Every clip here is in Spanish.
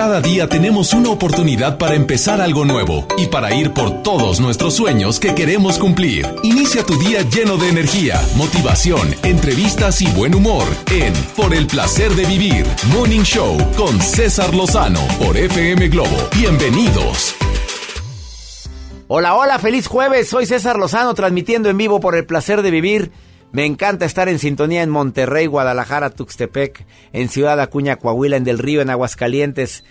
Cada día tenemos una oportunidad para empezar algo nuevo y para ir por todos nuestros sueños que queremos cumplir. Inicia tu día lleno de energía, motivación, entrevistas y buen humor en Por el placer de vivir, Morning Show con César Lozano por FM Globo. Bienvenidos. Hola, hola, feliz jueves. Soy César Lozano transmitiendo en vivo por el placer de vivir. Me encanta estar en sintonía en Monterrey, Guadalajara, Tuxtepec, en Ciudad Acuña, Coahuila, en Del Río, en Aguascalientes.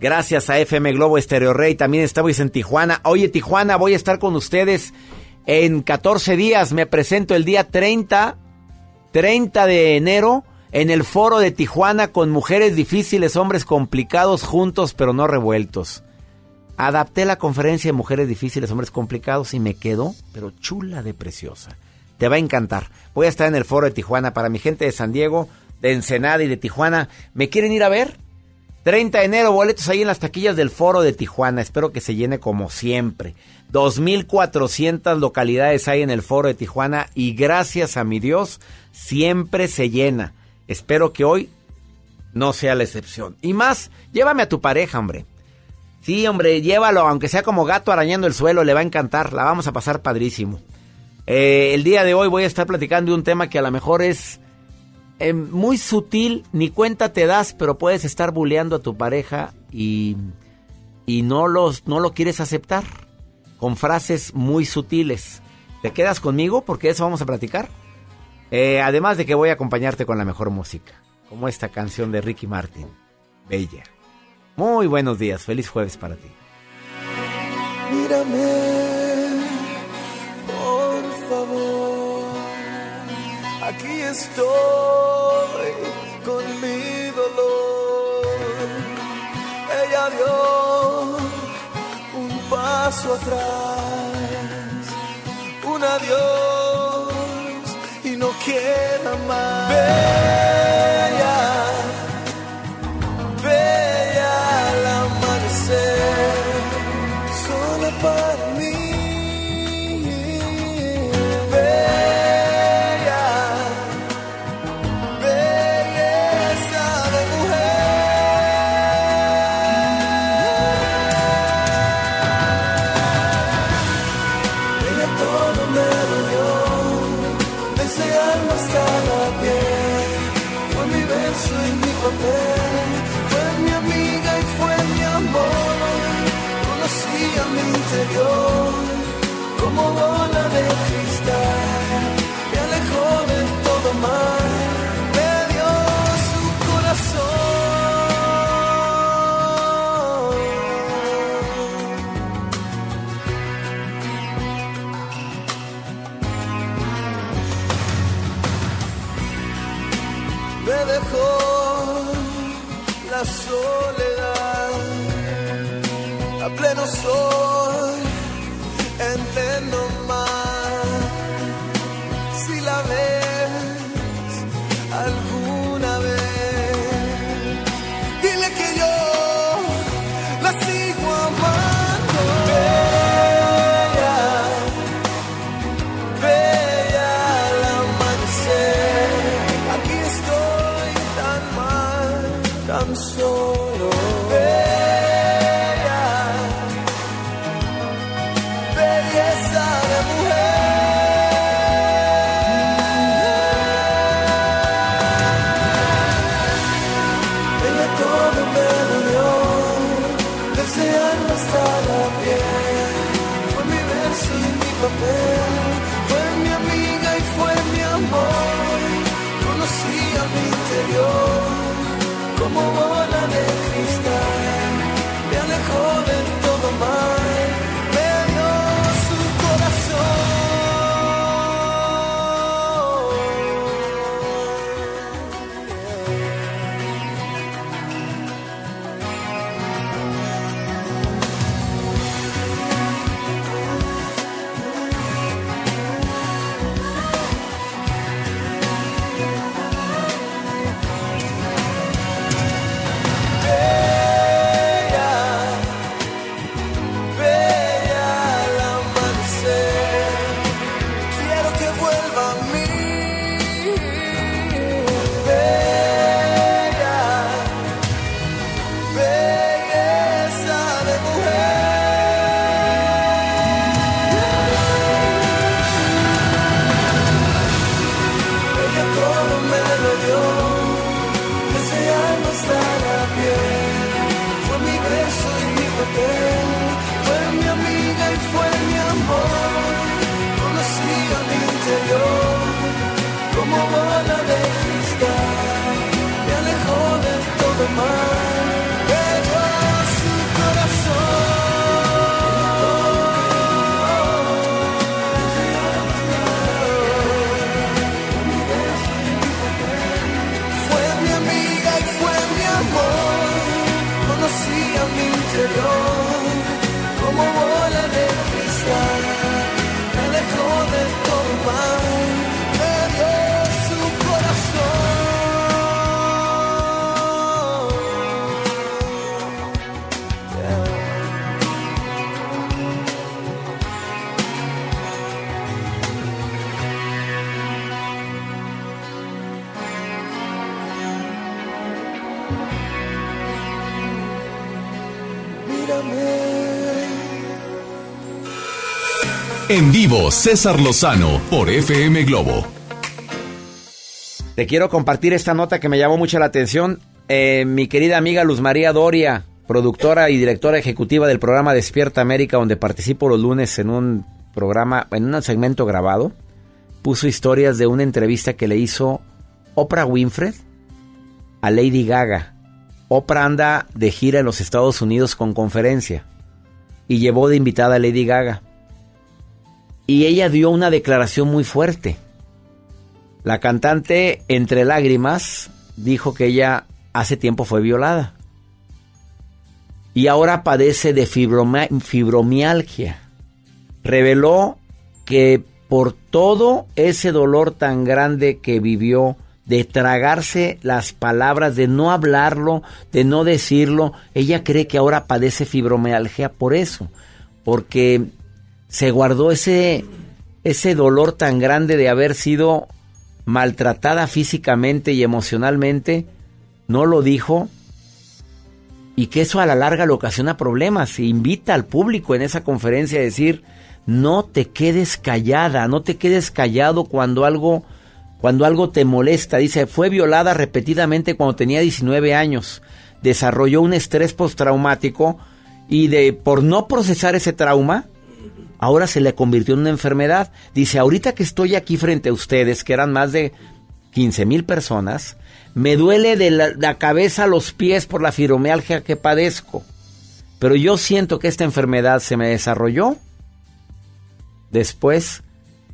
Gracias a FM Globo Estéreo Rey. También estamos en Tijuana. Oye, Tijuana, voy a estar con ustedes en 14 días. Me presento el día 30, 30 de enero, en el foro de Tijuana con mujeres difíciles, hombres complicados, juntos pero no revueltos. Adapté la conferencia de mujeres difíciles, hombres complicados y me quedó, pero chula de preciosa. Te va a encantar. Voy a estar en el foro de Tijuana para mi gente de San Diego, de Ensenada y de Tijuana. ¿Me quieren ir a ver? 30 de enero, boletos ahí en las taquillas del foro de Tijuana. Espero que se llene como siempre. 2.400 localidades hay en el foro de Tijuana y gracias a mi Dios siempre se llena. Espero que hoy no sea la excepción. Y más, llévame a tu pareja, hombre. Sí, hombre, llévalo, aunque sea como gato arañando el suelo, le va a encantar. La vamos a pasar padrísimo. Eh, el día de hoy voy a estar platicando de un tema que a lo mejor es eh, muy sutil, ni cuenta te das, pero puedes estar bulleando a tu pareja y, y no, los, no lo quieres aceptar con frases muy sutiles. ¿Te quedas conmigo? Porque eso vamos a platicar. Eh, además de que voy a acompañarte con la mejor música, como esta canción de Ricky Martin, Bella. Muy buenos días, feliz jueves para ti. Mírame, Aquí estoy con mi dolor. Ella dio un paso atrás, un adiós y no quiera más. Bella, la sigo César Lozano por FM Globo. Te quiero compartir esta nota que me llamó mucho la atención. Eh, mi querida amiga Luz María Doria, productora y directora ejecutiva del programa Despierta América, donde participo los lunes en un programa, en un segmento grabado, puso historias de una entrevista que le hizo Oprah Winfrey a Lady Gaga. Oprah anda de gira en los Estados Unidos con conferencia y llevó de invitada a Lady Gaga. Y ella dio una declaración muy fuerte. La cantante, entre lágrimas, dijo que ella hace tiempo fue violada. Y ahora padece de fibromialgia. Reveló que por todo ese dolor tan grande que vivió, de tragarse las palabras, de no hablarlo, de no decirlo, ella cree que ahora padece fibromialgia por eso, porque se guardó ese, ese dolor tan grande de haber sido maltratada físicamente y emocionalmente, no lo dijo, y que eso a la larga le ocasiona problemas. E invita al público en esa conferencia a decir, no te quedes callada, no te quedes callado cuando algo, cuando algo te molesta. Dice, fue violada repetidamente cuando tenía 19 años, desarrolló un estrés postraumático y de por no procesar ese trauma, ahora se le convirtió en una enfermedad. Dice, ahorita que estoy aquí frente a ustedes, que eran más de 15 mil personas, me duele de la, cabeza a los pies por la fibromialgia que padezco. Pero yo siento que esta enfermedad se me desarrolló después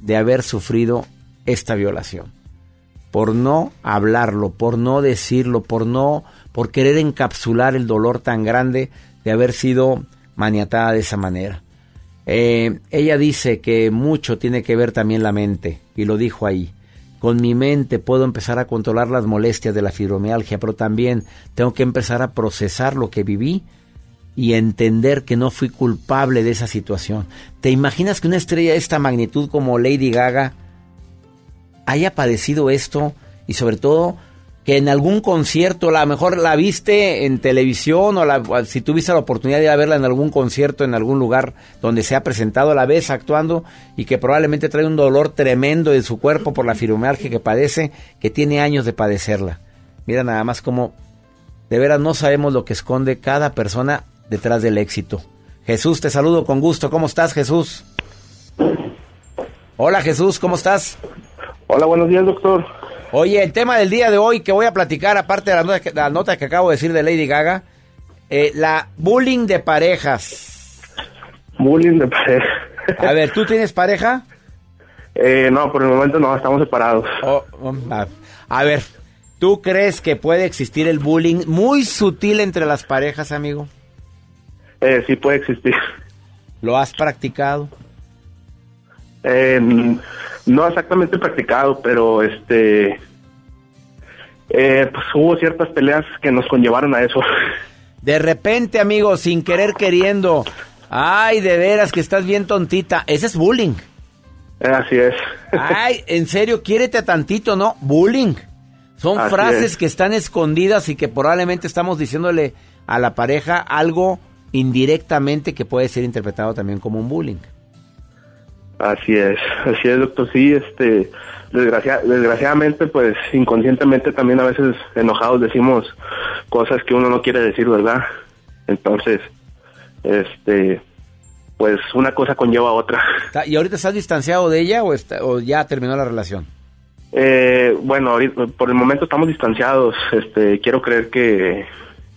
de haber sufrido esta violación. Por no hablarlo, por no decirlo, por no, por querer encapsular el dolor tan grande de haber sido maniatada de esa manera. Eh, ella dice que mucho tiene que ver también la mente, y lo dijo ahí. Con mi mente puedo empezar a controlar las molestias de la fibromialgia, pero también tengo que empezar a procesar lo que viví y entender que no fui culpable de esa situación. ¿Te imaginas que una estrella de esta magnitud como Lady Gaga haya padecido esto y sobre todo que en algún concierto, a lo mejor la viste en televisión o la, si tuviste la oportunidad de verla en algún concierto, en algún lugar donde se ha presentado, la vez actuando y que probablemente trae un dolor tremendo en su cuerpo por la fibromialgia que padece, que tiene años de padecerla. Mira nada más como de veras no sabemos lo que esconde cada persona detrás del éxito. Jesús, te saludo con gusto. ¿Cómo estás, Jesús? Hola, Jesús, ¿cómo estás? Hola, buenos días, doctor. Oye, el tema del día de hoy que voy a platicar, aparte de la nota que, acabo de decir de Lady Gaga, eh, la bullying de parejas. Bullying de parejas. A ver, ¿tú tienes pareja? Eh, no, por el momento no, estamos separados. Oh, oh, a, a ver, ¿tú crees que puede existir el bullying muy sutil entre las parejas, amigo? Eh, sí puede existir. ¿Lo has practicado? Eh, no exactamente practicado, pero este, eh, pues hubo ciertas peleas que nos conllevaron a eso. De repente, amigo, sin querer queriendo, ay, de veras que estás bien tontita, ese es bullying. Así es. Ay, en serio, quiérete a tantito, ¿no? Bullying. Son Así frases es. que están escondidas y que probablemente estamos diciéndole a la pareja algo indirectamente que puede ser interpretado también como un bullying. Así es, así es, doctor. Sí, este, desgracia- desgraciadamente, pues inconscientemente también a veces enojados decimos cosas que uno no quiere decir, ¿verdad? Entonces, este, pues una cosa conlleva a otra. ¿Y ahorita estás distanciado de ella o, está- o ya terminó la relación? Eh, bueno, ahorita, por el momento estamos distanciados. Este, quiero creer que,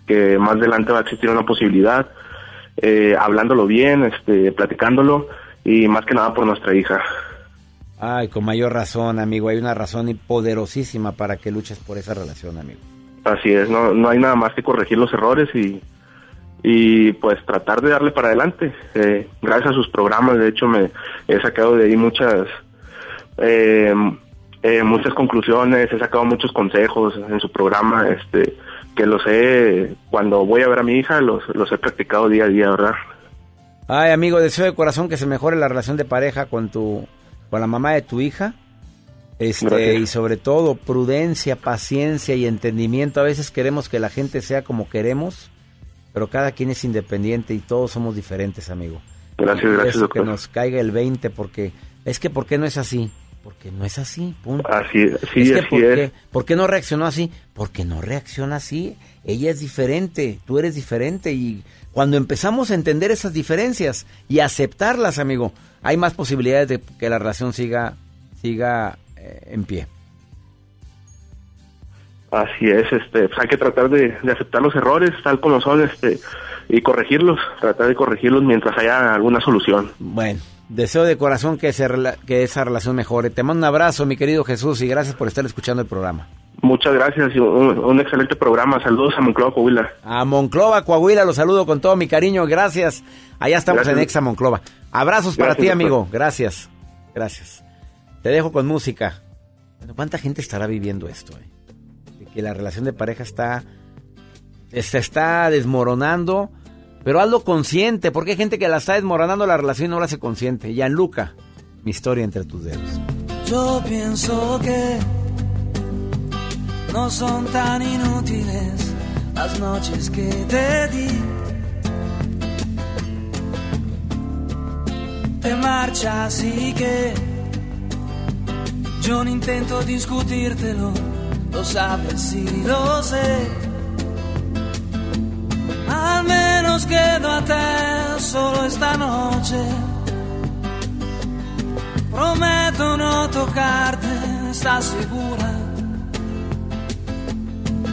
que más adelante va a existir una posibilidad, eh, hablándolo bien, este, platicándolo y más que nada por nuestra hija. Ay, con mayor razón, amigo. Hay una razón poderosísima para que luches por esa relación, amigo. Así es, no, no hay nada más que corregir los errores y, y pues tratar de darle para adelante. Eh, gracias a sus programas, de hecho, me he sacado de ahí muchas, eh, eh, muchas conclusiones, he sacado muchos consejos en su programa, este, que los he, cuando voy a ver a mi hija, los, los he practicado día a día, ¿verdad? Ay, amigo, deseo de corazón que se mejore la relación de pareja con tu, con la mamá de tu hija. Este, Gracias. y sobre todo prudencia, paciencia y entendimiento. A veces queremos que la gente sea como queremos pero cada quien es independiente y todos somos diferentes, amigo. Gracias, gracias, Eso que doctor. nos caiga el 20 porque es que ¿por qué no es así? Porque no es así, punto. Así, sí, es que así ¿por, es. ¿por qué no reaccionó así? Porque no reacciona así. Ella es diferente, tú eres diferente y cuando empezamos a entender esas diferencias y aceptarlas, amigo, hay más posibilidades de que la relación siga siga eh, en pie. Así es, este, pues hay que tratar de, de aceptar los errores tal como son, este, y corregirlos, tratar de corregirlos mientras haya alguna solución. Bueno, deseo de corazón que, se que esa relación mejore. Te mando un abrazo, mi querido Jesús, y gracias por estar escuchando el programa. Muchas gracias y un, un excelente programa. Saludos a Monclova, Coahuila. A Monclova, Coahuila, los saludo con todo mi cariño. Gracias. Allá estamos Gracias. en Exa Monclova. Abrazos para Gracias, ti, doctor. amigo. Gracias. Gracias. Te dejo con música. Bueno, ¿cuánta gente estará viviendo esto? eh? De que la relación de pareja está se está desmoronando, pero hazlo consciente, porque hay gente que la está desmoronando la relación y no la hace consciente. Gianluca, mi historia entre tus dedos. Yo pienso que no son tan inútiles las noches que te di. Te marchas y que yo no intento discutírtelo, lo sabes y lo sé. Al menos quédate solo esta noche. Prometo no tocarte, ¿estás segura?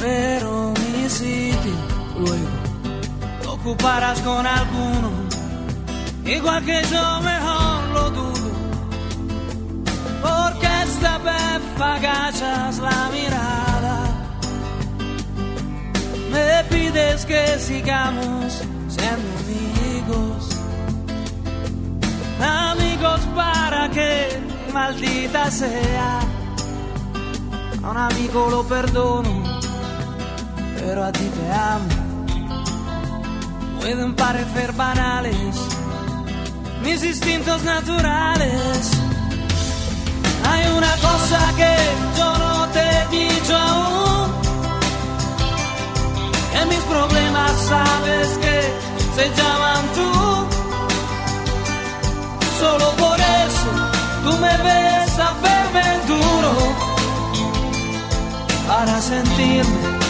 Pero mi sitio luego ocuparás con alguno, igual que yo mejor lo dudo. Porque esta vez la mirada, me pides que sigamos siendo amigos. Amigos para que maldita sea. A un amigo lo perdono, pero a ti te amo. Pueden parecer banales mis instintos naturales. Hay una cosa que yo no te he dicho aún. En mis problemas sabes que se llaman tú. Solo por eso tú me ves hacerme duro para sentirme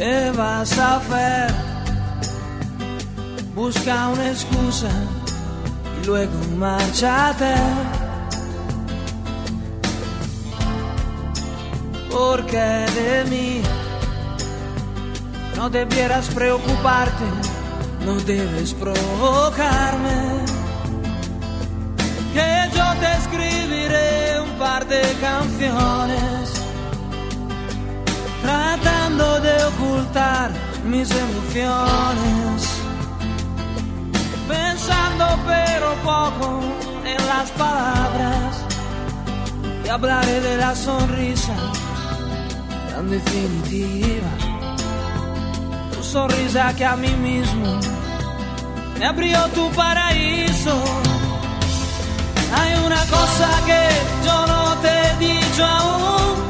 ¿Qué vas a hacer? Busca una excusa y luego márchate. Porque de mí no debieras preocuparte, no debes provocarme que yo te escribiré un par de canciones tratando de ocultar mis emociones. Pensando pero poco en las palabras. Y hablaré de la sonrisa tan definitiva. Tu sonrisa que a mí mismo me abrió tu paraíso. Hay una cosa que yo no te he dicho aún.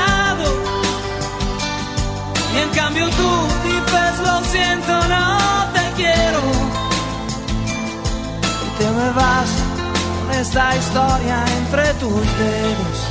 Y en cambio tú dices lo siento, no te quiero. Y te me vas con esta historia entre tus dedos.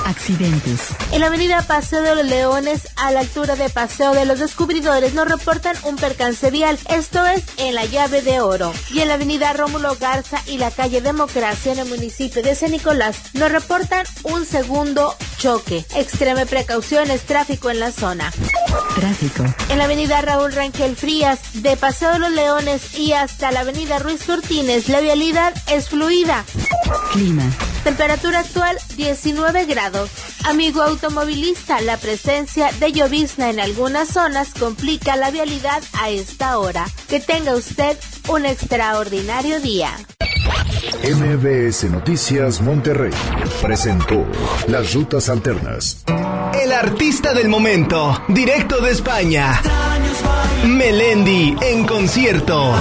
Accidentes. En la avenida Paseo de los Leones, a la altura de Paseo de los Descubridores, nos reportan un percance vial, esto es en la llave de oro. Y en la avenida Rómulo Garza y la calle Democracia en el municipio de San Nicolás, nos reportan un segundo choque. Extreme precauciones, tráfico en la zona. Tráfico. En la avenida Raúl Rangel Frías, de Paseo de los Leones y hasta la avenida Ruiz Cortines, la vialidad es fluida. Clima. Temperatura actual 19 grados. Amigo automovilista, la presencia de llovizna en algunas zonas complica la vialidad a esta hora. Que tenga usted un extraordinario día. MBS Noticias Monterrey presentó Las Rutas Alternas. El artista del momento, directo de España. Melendi en concierto.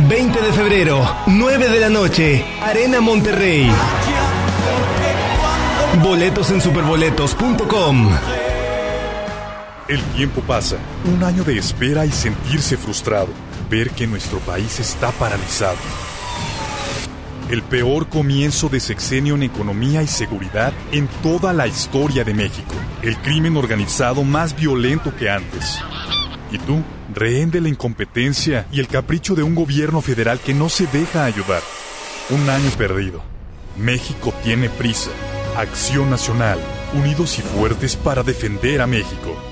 20 de febrero, 9 de la noche, Arena Monterrey. Boletos en superboletos.com. El tiempo pasa, un año de espera y sentirse frustrado, ver que nuestro país está paralizado. El peor comienzo de sexenio en economía y seguridad en toda la historia de México. El crimen organizado más violento que antes. ¿Y tú? Rehén de la incompetencia y el capricho de un gobierno federal que no se deja ayudar. Un año perdido. México tiene prisa. Acción Nacional. Unidos y fuertes para defender a México.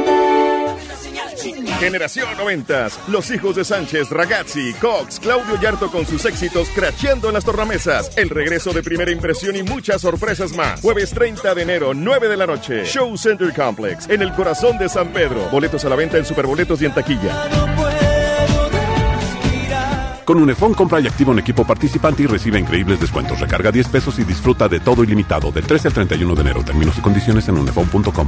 Generación 90, los hijos de Sánchez, Ragazzi, Cox, Claudio Yarto con sus éxitos cracheando en las tornamesas, el regreso de primera impresión y muchas sorpresas más. Jueves 30 de enero, 9 de la noche, Show Center Complex, en el corazón de San Pedro. Boletos a la venta en Superboletos y en taquilla. Con Unifón compra y activa un equipo participante y recibe increíbles descuentos. Recarga 10 pesos y disfruta de todo ilimitado del 13 al 31 de enero. Términos y condiciones en unifón.com.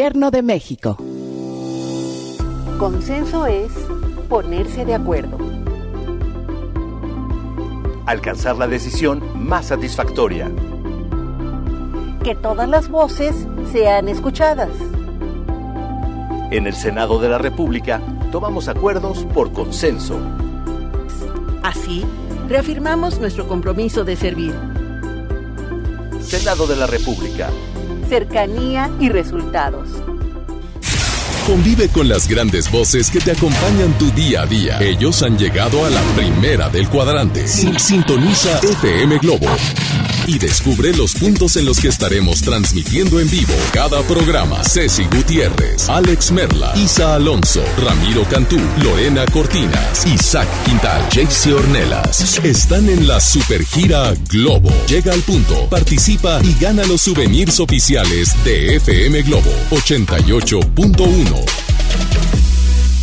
de México. Consenso es ponerse de acuerdo. Alcanzar la decisión más satisfactoria. Que todas las voces sean escuchadas. En el Senado de la República tomamos acuerdos por consenso. Así, reafirmamos nuestro compromiso de servir. Senado de la República. Cercanía y resultados. Convive con las grandes voces que te acompañan tu día a día. Ellos han llegado a la primera del cuadrante. Sintoniza FM Globo y descubre los puntos en los que estaremos transmitiendo en vivo cada programa. Ceci Gutiérrez, Alex Merla, Isa Alonso, Ramiro Cantú, Lorena Cortinas, Isaac Quintal, Jaycee Ornelas. Están en la supergira Globo. Llega al punto, participa y gana los souvenirs oficiales de FM Globo 88.1.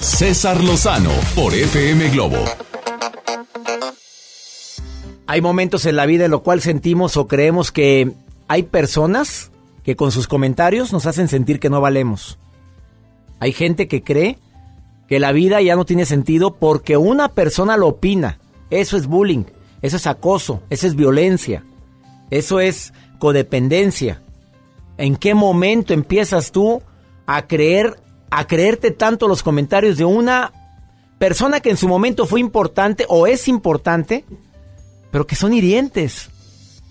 César Lozano por FM Globo. Hay momentos en la vida en lo cual sentimos o creemos que hay personas que con sus comentarios nos hacen sentir que no valemos. Hay gente que cree que la vida ya no tiene sentido porque una persona lo opina. Eso es bullying, eso es acoso, eso es violencia, eso es codependencia. ¿En qué momento empiezas tú a creer, a creerte tanto los comentarios de una persona que en su momento fue importante o es importante, pero que son hirientes?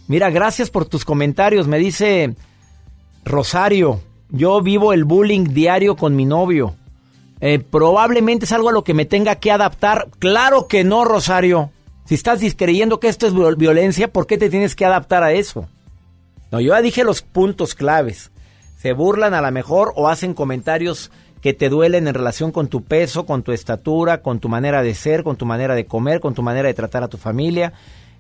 Mira, gracias por tus comentarios. Me dice Rosario, yo vivo el bullying diario con mi novio. Eh, probablemente es algo a lo que me tenga que adaptar. Claro que no, Rosario. Si estás creyendo que esto es viol- violencia, ¿por qué te tienes que adaptar a eso? No, yo ya dije los puntos claves. Se burlan a lo mejor o hacen comentarios que te duelen en relación con tu peso, con tu estatura, con tu manera de ser, con tu manera de comer, con tu manera de tratar a tu familia.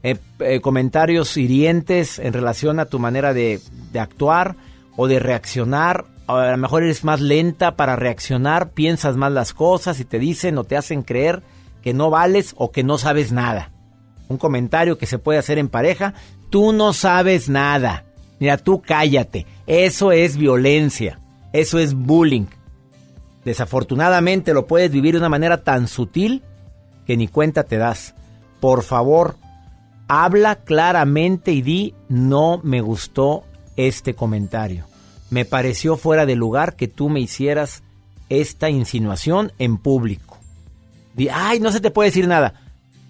Eh, eh, comentarios hirientes en relación a tu manera de, de actuar o de reaccionar. A lo mejor eres más lenta para reaccionar, piensas más las cosas y te dicen o te hacen creer que no vales o que no sabes nada. Un comentario que se puede hacer en pareja, tú no sabes nada. Mira, tú cállate. Eso es violencia. Eso es bullying. Desafortunadamente lo puedes vivir de una manera tan sutil que ni cuenta te das. Por favor, habla claramente y di, no me gustó este comentario. Me pareció fuera de lugar que tú me hicieras esta insinuación en público. Di, ay, no se te puede decir nada.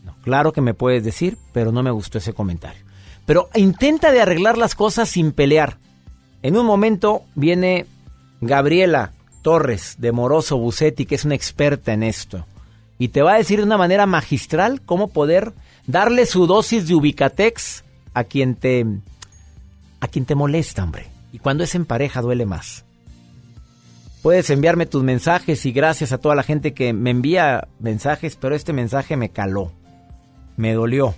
No, claro que me puedes decir, pero no me gustó ese comentario. Pero intenta de arreglar las cosas sin pelear. En un momento viene Gabriela Torres de Moroso Bucetti, que es una experta en esto, y te va a decir de una manera magistral cómo poder darle su dosis de ubicatex a quien te a quien te molesta, hombre. Y cuando es en pareja duele más. Puedes enviarme tus mensajes y gracias a toda la gente que me envía mensajes, pero este mensaje me caló. Me dolió.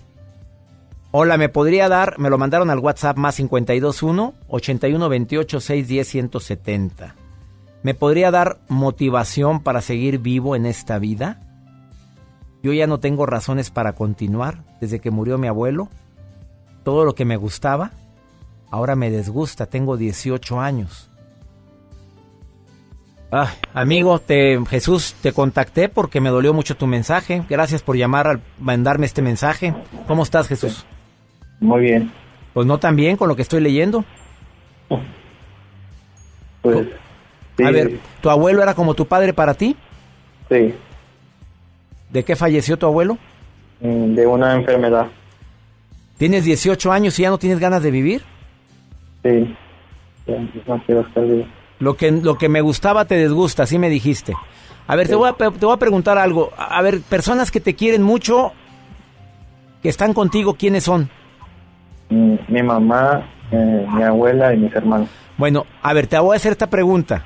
Hola, ¿me podría dar? Me lo mandaron al WhatsApp más 521 81 28 610 170. ¿Me podría dar motivación para seguir vivo en esta vida? Yo ya no tengo razones para continuar desde que murió mi abuelo. Todo lo que me gustaba, ahora me desgusta. Tengo 18 años. Ah, amigo, te, Jesús, te contacté porque me dolió mucho tu mensaje. Gracias por llamar al mandarme este mensaje. ¿Cómo estás, Jesús? Muy bien. Pues no tan bien con lo que estoy leyendo. Pues, A ver, ¿tu abuelo era como tu padre para ti? Sí, ¿De qué falleció tu abuelo? mm, de una enfermedad. ¿Tienes 18 años y ya no tienes ganas de vivir? Sí, Ya, no quiero estar vivo. Lo que, lo que me gustaba te desgusta, así me dijiste. A ver, te, voy a, te voy a preguntar algo. A a ver, personas que te quieren mucho, que están contigo, ¿quiénes son? Mm, Mi mamá, eh, mi abuela y mis hermanos. Bueno, a ver, te voy a hacer esta pregunta.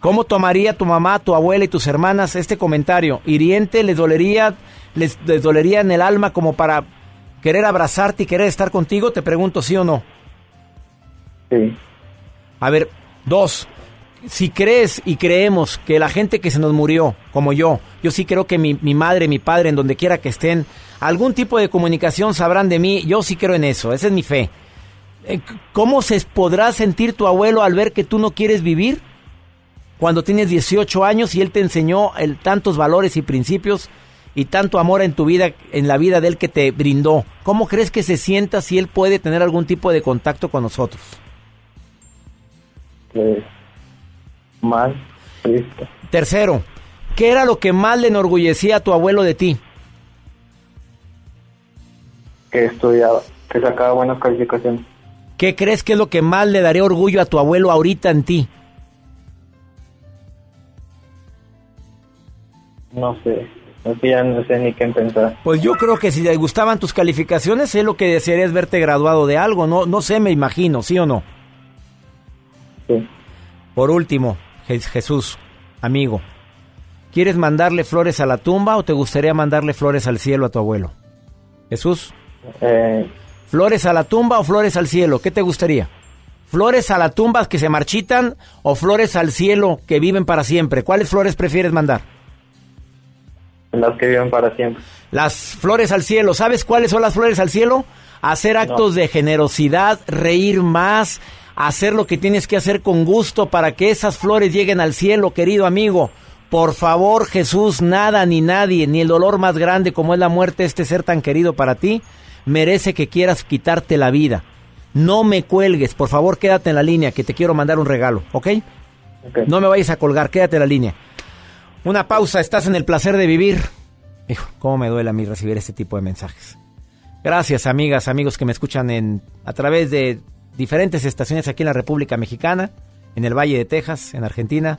¿Cómo tomaría tu mamá, tu abuela y tus hermanas este comentario? ¿Hiriente? ¿Les dolería, les, les dolería en el alma como para querer abrazarte y querer estar contigo? Te pregunto, ¿sí o no? Sí. A ver, dos. Si crees y creemos que la gente que se nos murió, como yo, yo sí creo que mi, mi madre, mi padre, en donde quiera que estén, algún tipo de comunicación sabrán de mí, yo sí creo en eso, esa es mi fe. Eh, ¿Cómo se podrá sentir tu abuelo al ver que tú no quieres vivir? Cuando tienes 18 años y él te enseñó el, tantos valores y principios y tanto amor en tu vida, en la vida de él que te brindó. ¿Cómo crees que se sienta si él puede tener algún tipo de contacto con nosotros? Pues, mal, triste. Tercero, ¿qué era lo que más le enorgullecía a tu abuelo de ti? Que estudiaba, que sacaba buenas calificaciones. ¿Qué crees que es lo que más le daría orgullo a tu abuelo ahorita en ti? No sé, así ya no sé ni qué pensar. Pues yo creo que si le gustaban tus calificaciones, es lo que desearía es verte graduado de algo, no, no sé, me imagino, ¿sí o no? Sí. Por último, Je- Jesús, amigo, ¿quieres mandarle flores a la tumba o te gustaría mandarle flores al cielo a tu abuelo? Jesús, Eh, ¿flores a la tumba o flores al cielo? ¿Qué te gustaría? ¿Flores a la tumba que se marchitan o flores al cielo que viven para siempre? ¿Cuáles flores prefieres mandar? Las que viven para siempre. Las flores al cielo. ¿Sabes cuáles son las flores al cielo? Hacer actos de generosidad, reír más, hacer lo que tienes que hacer con gusto para que esas flores lleguen al cielo, querido amigo. Por favor, Jesús, nada ni nadie, ni el dolor más grande como es la muerte de este ser tan querido para ti, merece que quieras quitarte la vida. No me cuelgues, por favor quédate en la línea que te quiero mandar un regalo, ¿ok? No me vayas a colgar, quédate en la línea. Una pausa, estás en el placer de vivir. Hijo, cómo me duele a mí recibir este tipo de mensajes. Gracias, amigas, amigos que me escuchan en a través de diferentes estaciones aquí en la República Mexicana, en el Valle de Texas, en Argentina.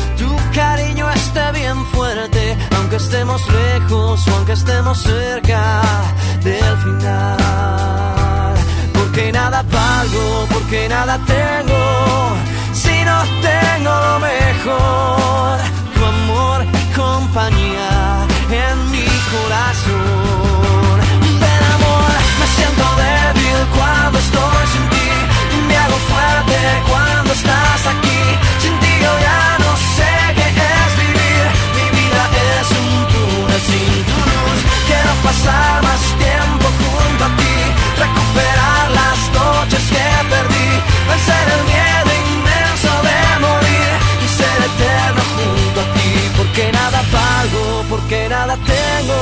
tu cariño esté bien fuerte, aunque estemos lejos o aunque estemos cerca del final. Porque nada valgo, porque nada tengo, si no tengo lo mejor, tu amor y compañía en mi corazón. Ven amor, me siento débil cuando estoy sin ti, me hago fuerte cuando estás aquí, sin ti yo ya no pasar más tiempo junto a ti, recuperar las noches que perdí, vencer el miedo inmenso de morir y ser eterno junto a ti, porque nada pago, porque nada tengo,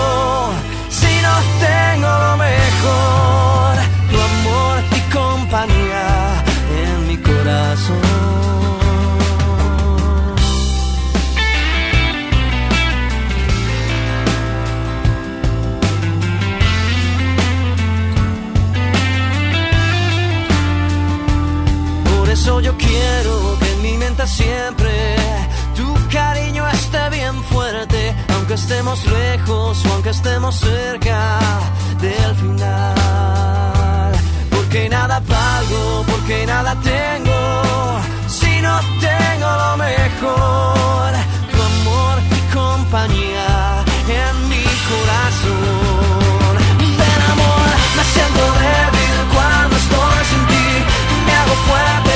si no tengo lo mejor, siempre tu cariño esté bien fuerte, aunque estemos lejos o aunque estemos cerca del final. Porque nada valgo, porque nada tengo, si no tengo lo mejor, tu amor y compañía en mi corazón. Ven amor, me siento débil cuando estoy sin ti, me hago fuerte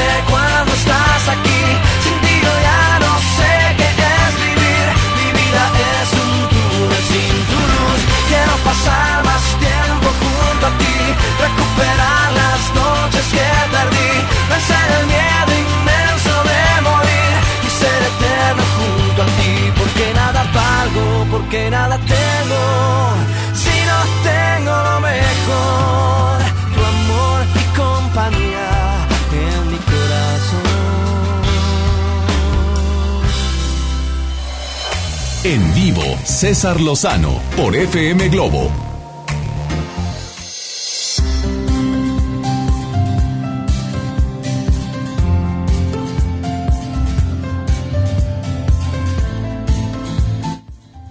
pasar más tiempo junto a ti, recuperar las noches que perdí, vencer el miedo inmenso de morir y ser eterno junto a ti, porque nada valgo, porque nada tengo, si no tengo lo mejor, En vivo, César Lozano por FM Globo.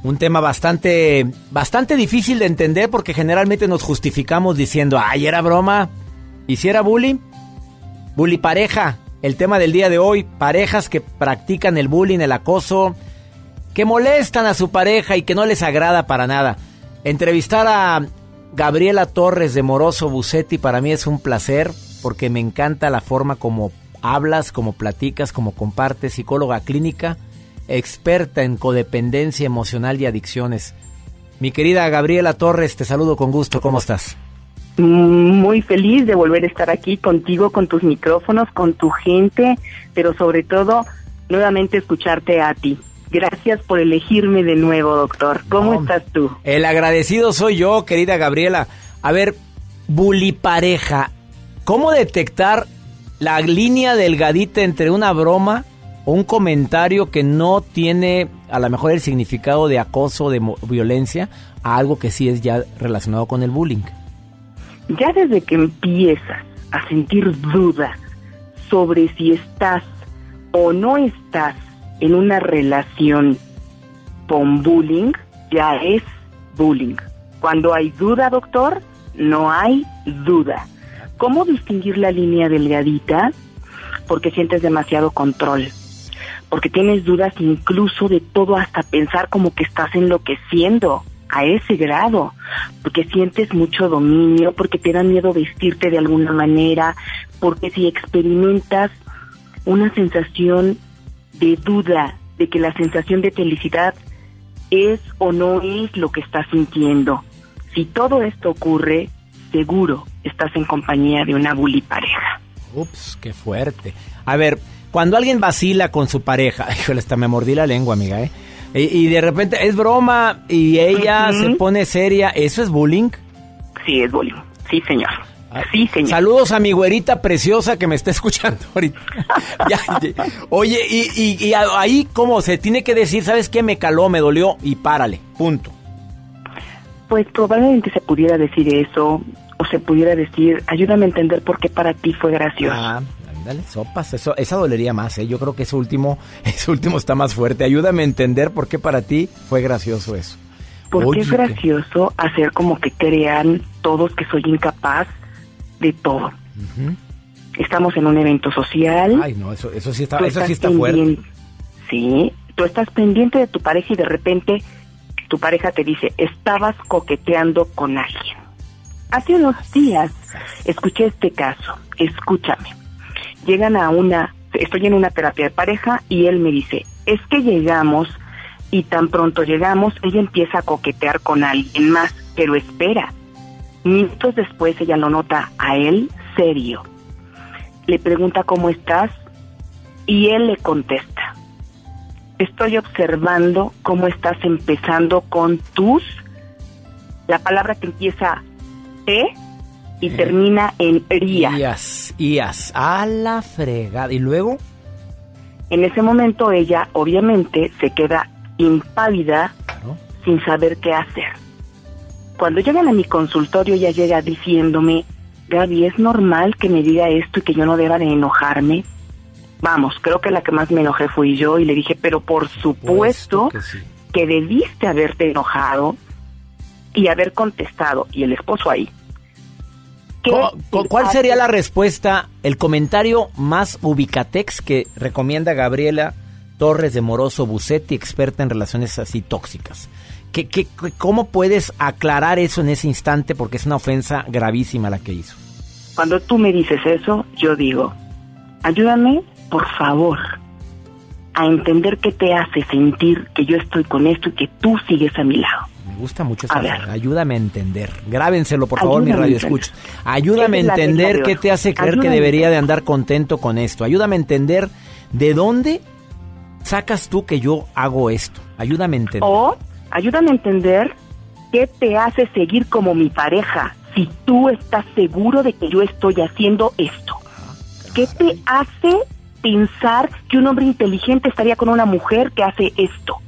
Un tema bastante, bastante difícil de entender porque generalmente nos justificamos diciendo, ay, era broma. ¿Y si bullying? Bully pareja. El tema del día de hoy, parejas que practican el bullying, el acoso, que molestan a su pareja y que no les agrada para nada. Entrevistar a Gabriela Torres de Moroso Bucetti para mí es un placer porque me encanta la forma como hablas, como platicas, como compartes, psicóloga clínica, experta en codependencia emocional y adicciones. Mi querida Gabriela Torres, te saludo con gusto, ¿cómo estás? Muy feliz de volver a estar aquí contigo, con tus micrófonos, con tu gente, pero sobre todo nuevamente escucharte a ti. Gracias por elegirme de nuevo, doctor. ¿Cómo No. estás tú? El agradecido soy yo, querida Gabriela. A ver, bully pareja, ¿cómo detectar la línea delgadita entre una broma o un comentario que no tiene a lo mejor el significado de acoso, de mo- violencia, a algo que sí es ya relacionado con el bullying? Ya desde que empiezas a sentir duda sobre si estás o no estás en una relación con bullying, ya es bullying. Cuando hay duda, doctor, no hay duda. ¿Cómo distinguir la línea delgadita? Porque sientes demasiado control. Porque tienes dudas incluso de todo hasta pensar como que estás enloqueciendo a ese grado. Porque sientes mucho dominio, porque te da miedo vestirte de alguna manera, porque si experimentas una sensación de duda de que la sensación de felicidad es o no es lo que estás sintiendo. Si todo esto ocurre, seguro estás en compañía de una bully pareja. Ups, qué fuerte. A ver, cuando alguien vacila con su pareja, híjole, hasta me mordí la lengua, amiga, ¿eh? Y, y de repente es broma y ella se pone seria, ¿eso es bullying? Sí, es bullying. Sí, señor. Sí, señor. Saludos a mi güerita preciosa que me está escuchando ahorita. Ya, ya. Oye, y, y- y ahí, ¿cómo se tiene que decir? ¿Sabes qué? Me caló, me dolió y párale, punto. Pues probablemente se pudiera decir eso, o se pudiera decir, ayúdame a entender por qué para ti fue gracioso. Ah, ándale, sopas, eso, esa dolería más, ¿eh? Yo creo que ese último, ese último está más fuerte. Ayúdame a entender por qué para ti fue gracioso eso. Porque Oye, es gracioso hacer como que crean todos que soy incapaz de todo. Estamos en un evento social. Ay, no, eso, eso sí está, eso sí está fuerte. Sí, tú estás pendiente de tu pareja y de repente tu pareja te dice, estabas coqueteando con alguien. Hace unos días escuché este caso, escúchame. Llegan a una, estoy en una terapia de pareja y él me dice, es que llegamos y tan pronto llegamos, ella empieza a coquetear con alguien más, pero espera. Minutos después ella lo nota a él serio. Le pregunta cómo estás y él le contesta, estoy observando cómo estás empezando con tus, la palabra que empieza T y termina en ría. Ias, ias, a la fregada. ¿Y luego? En ese momento ella obviamente se queda impávida sin saber qué hacer. Cuando llegan a mi consultorio ella llega diciéndome, Gaby, ¿es normal que me diga esto y que yo no deba de enojarme? Vamos, creo que la que más me enojé fui yo y le dije, pero por supuesto que debiste haberte enojado y haber contestado, y el esposo ahí. ¿Qué ¿Cu- cu- te ¿Cuál sería la respuesta, el comentario más ubicatex que recomienda Gabriela Torres de Moroso Bucetti, experta en relaciones así tóxicas? ¿Qué, qué, qué- cómo puedes aclarar eso en ese instante? Porque es una ofensa gravísima la que hizo. Cuando tú me dices eso, yo digo, ayúdame, por favor, a entender qué te hace sentir que yo estoy con esto y que tú sigues a mi lado. Me gusta mucho A esa frase. Ayúdame a entender. Grábenselo, por favor, mi Ayúdame a radio escucha. Ayúdame a entender de qué te hace creer que Ayúdame a debería de andar contento con esto. Ayúdame a entender de dónde sacas tú que yo hago esto. Ayúdame a entender. O ayúdame a entender qué te hace seguir como mi pareja si tú estás seguro de que yo estoy haciendo esto. ¿Qué te hace pensar que un hombre inteligente estaría con una mujer que hace esto?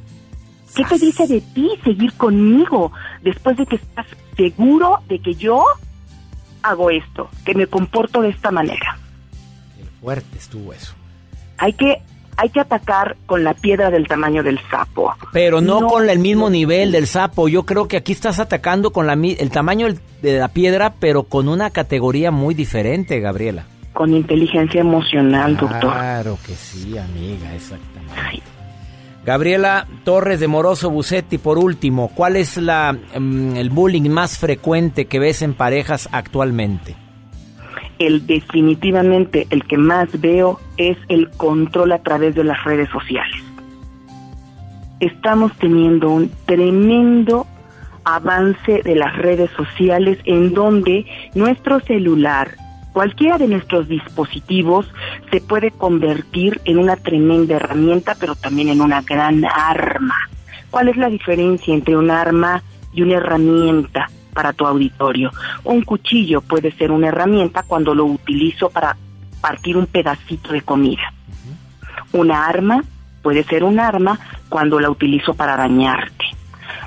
¿Qué te dice de ti seguir conmigo después de que estás seguro de que yo hago esto, que me comporto de esta manera? Fuerte estuvo eso. Hay que hay que atacar con la piedra del tamaño del sapo. Pero no, con el mismo nivel del sapo. Yo creo que aquí estás atacando con la, el tamaño de la piedra, pero con una categoría muy diferente, Gabriela. Con inteligencia emocional, doctor. Claro que sí, amiga, exactamente. Gabriela Torres de Moroso Bucetti, por último, ¿cuál es la, mm, el bullying más frecuente que ves en parejas actualmente? El definitivamente el que más veo es el control a través de las redes sociales. Estamos teniendo un tremendo avance de las redes sociales en donde nuestro celular, cualquiera de nuestros dispositivos, se puede convertir en una tremenda herramienta, pero también en una gran arma. ¿Cuál es la diferencia entre un arma y una herramienta para tu auditorio? Un cuchillo puede ser una herramienta cuando lo utilizo para partir un pedacito de comida. Una arma puede ser un arma cuando la utilizo para dañarte.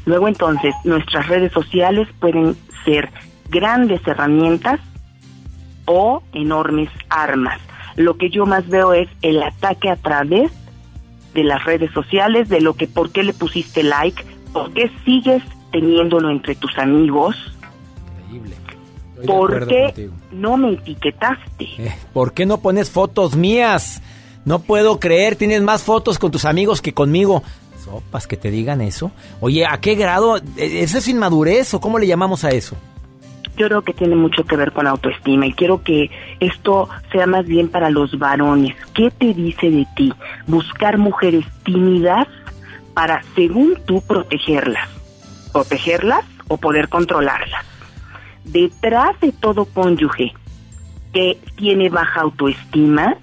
Luego entonces nuestras redes sociales pueden ser grandes herramientas o enormes armas. lo que yo más veo es el ataque a través de las redes sociales, de lo que por qué le pusiste like, por qué sigues teniéndolo entre tus amigos, Estoy por qué contigo. no me etiquetaste. Eh, ¿Por qué no pones fotos mías? No puedo creer, tienes más fotos con tus amigos que conmigo. Sopas que te digan eso. Oye, ¿a qué grado? ¿E- ¿Eso es inmadurez o cómo le llamamos a eso? Yo creo que tiene mucho que ver con autoestima y quiero que esto sea más bien para los varones. ¿Qué te dice de ti? Buscar mujeres tímidas para, según tú, protegerlas. Protegerlas o poder controlarlas. Detrás de todo cónyuge que tiene baja autoestima,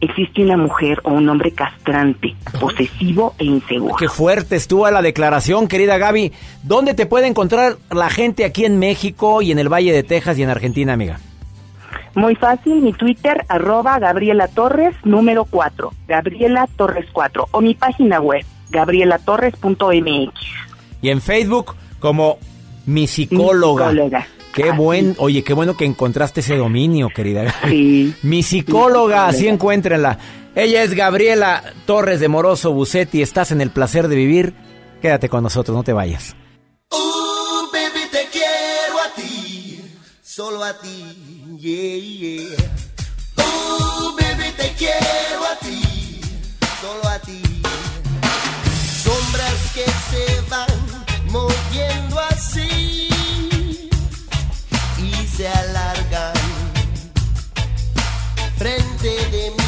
existe una mujer o un hombre castrante, posesivo e inseguro. Qué fuerte estuvo la declaración, querida Gaby. ¿Dónde te puede encontrar la gente aquí en México y en el Valle de Texas y en Argentina, amiga? Muy fácil, mi Twitter, arroba Gabriela Torres, número 4, Gabriela Torres 4, o mi página web, gabrielatorres.mx. Y en Facebook como mi psicóloga. Mi psicóloga. Qué buen, oye, qué bueno que encontraste ese dominio, querida. Sí. Mi psicóloga, así encuéntrenla. Ella es Gabriela Torres de Moroso Bucetti. Estás en el placer de vivir. Quédate con nosotros, no te vayas. Uh, baby, te quiero a ti, solo a ti, yeah, yeah. Uh, baby, te quiero a ti, así y se alargan frente de mí.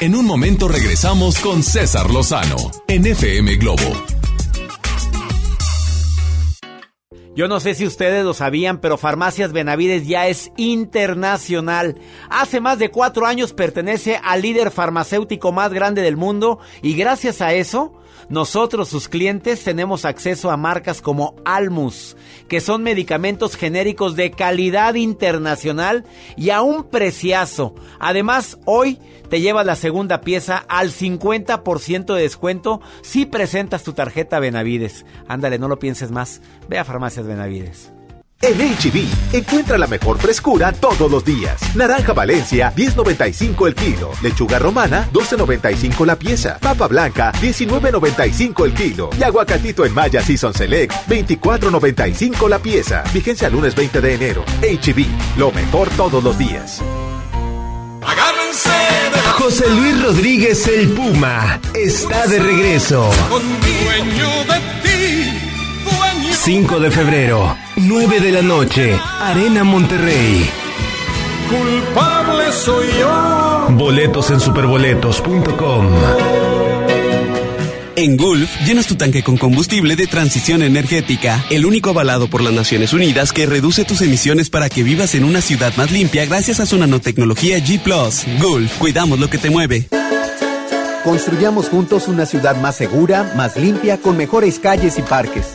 En un momento regresamos con César Lozano en FM Globo. Yo no sé si ustedes lo sabían, pero Farmacias Benavides ya es internacional. Hace más de cuatro años pertenece al líder farmacéutico más grande del mundo y gracias a eso, nosotros, sus clientes, tenemos acceso a marcas como Almus, que son medicamentos genéricos de calidad internacional y a un preciazo. Además, hoy te llevas la segunda pieza al 50% de descuento si presentas tu tarjeta Benavides. Ándale, no lo pienses más. Ve a Farmacias Benavides. En HB, encuentra la mejor frescura todos los días. Naranja Valencia, 10.95 el kilo. Lechuga romana, 12.95 la pieza. Papa blanca, 19.95 el kilo. Y aguacatito en Maya Season Select, 24.95 la pieza. Vigencia lunes 20 de enero. HB, lo mejor todos los días. José Luis Rodríguez el Puma está de regreso. 5 de febrero, 9 de la noche, Arena Monterrey. Culpable soy yo. Boletos en superboletos.com. En Gulf, llenas tu tanque con combustible de transición energética, el único avalado por las Naciones Unidas que reduce tus emisiones para que vivas en una ciudad más limpia gracias a su nanotecnología G ⁇ Gulf, cuidamos lo que te mueve. Construyamos juntos una ciudad más segura, más limpia, con mejores calles y parques.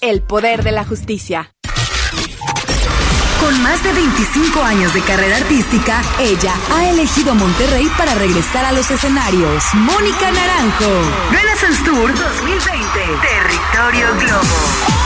El poder de la justicia. Con más de 25 años de carrera artística, ella ha elegido Monterrey para regresar a los escenarios. Mónica Naranjo. Renaissance Tour 2020. Territorio Globo.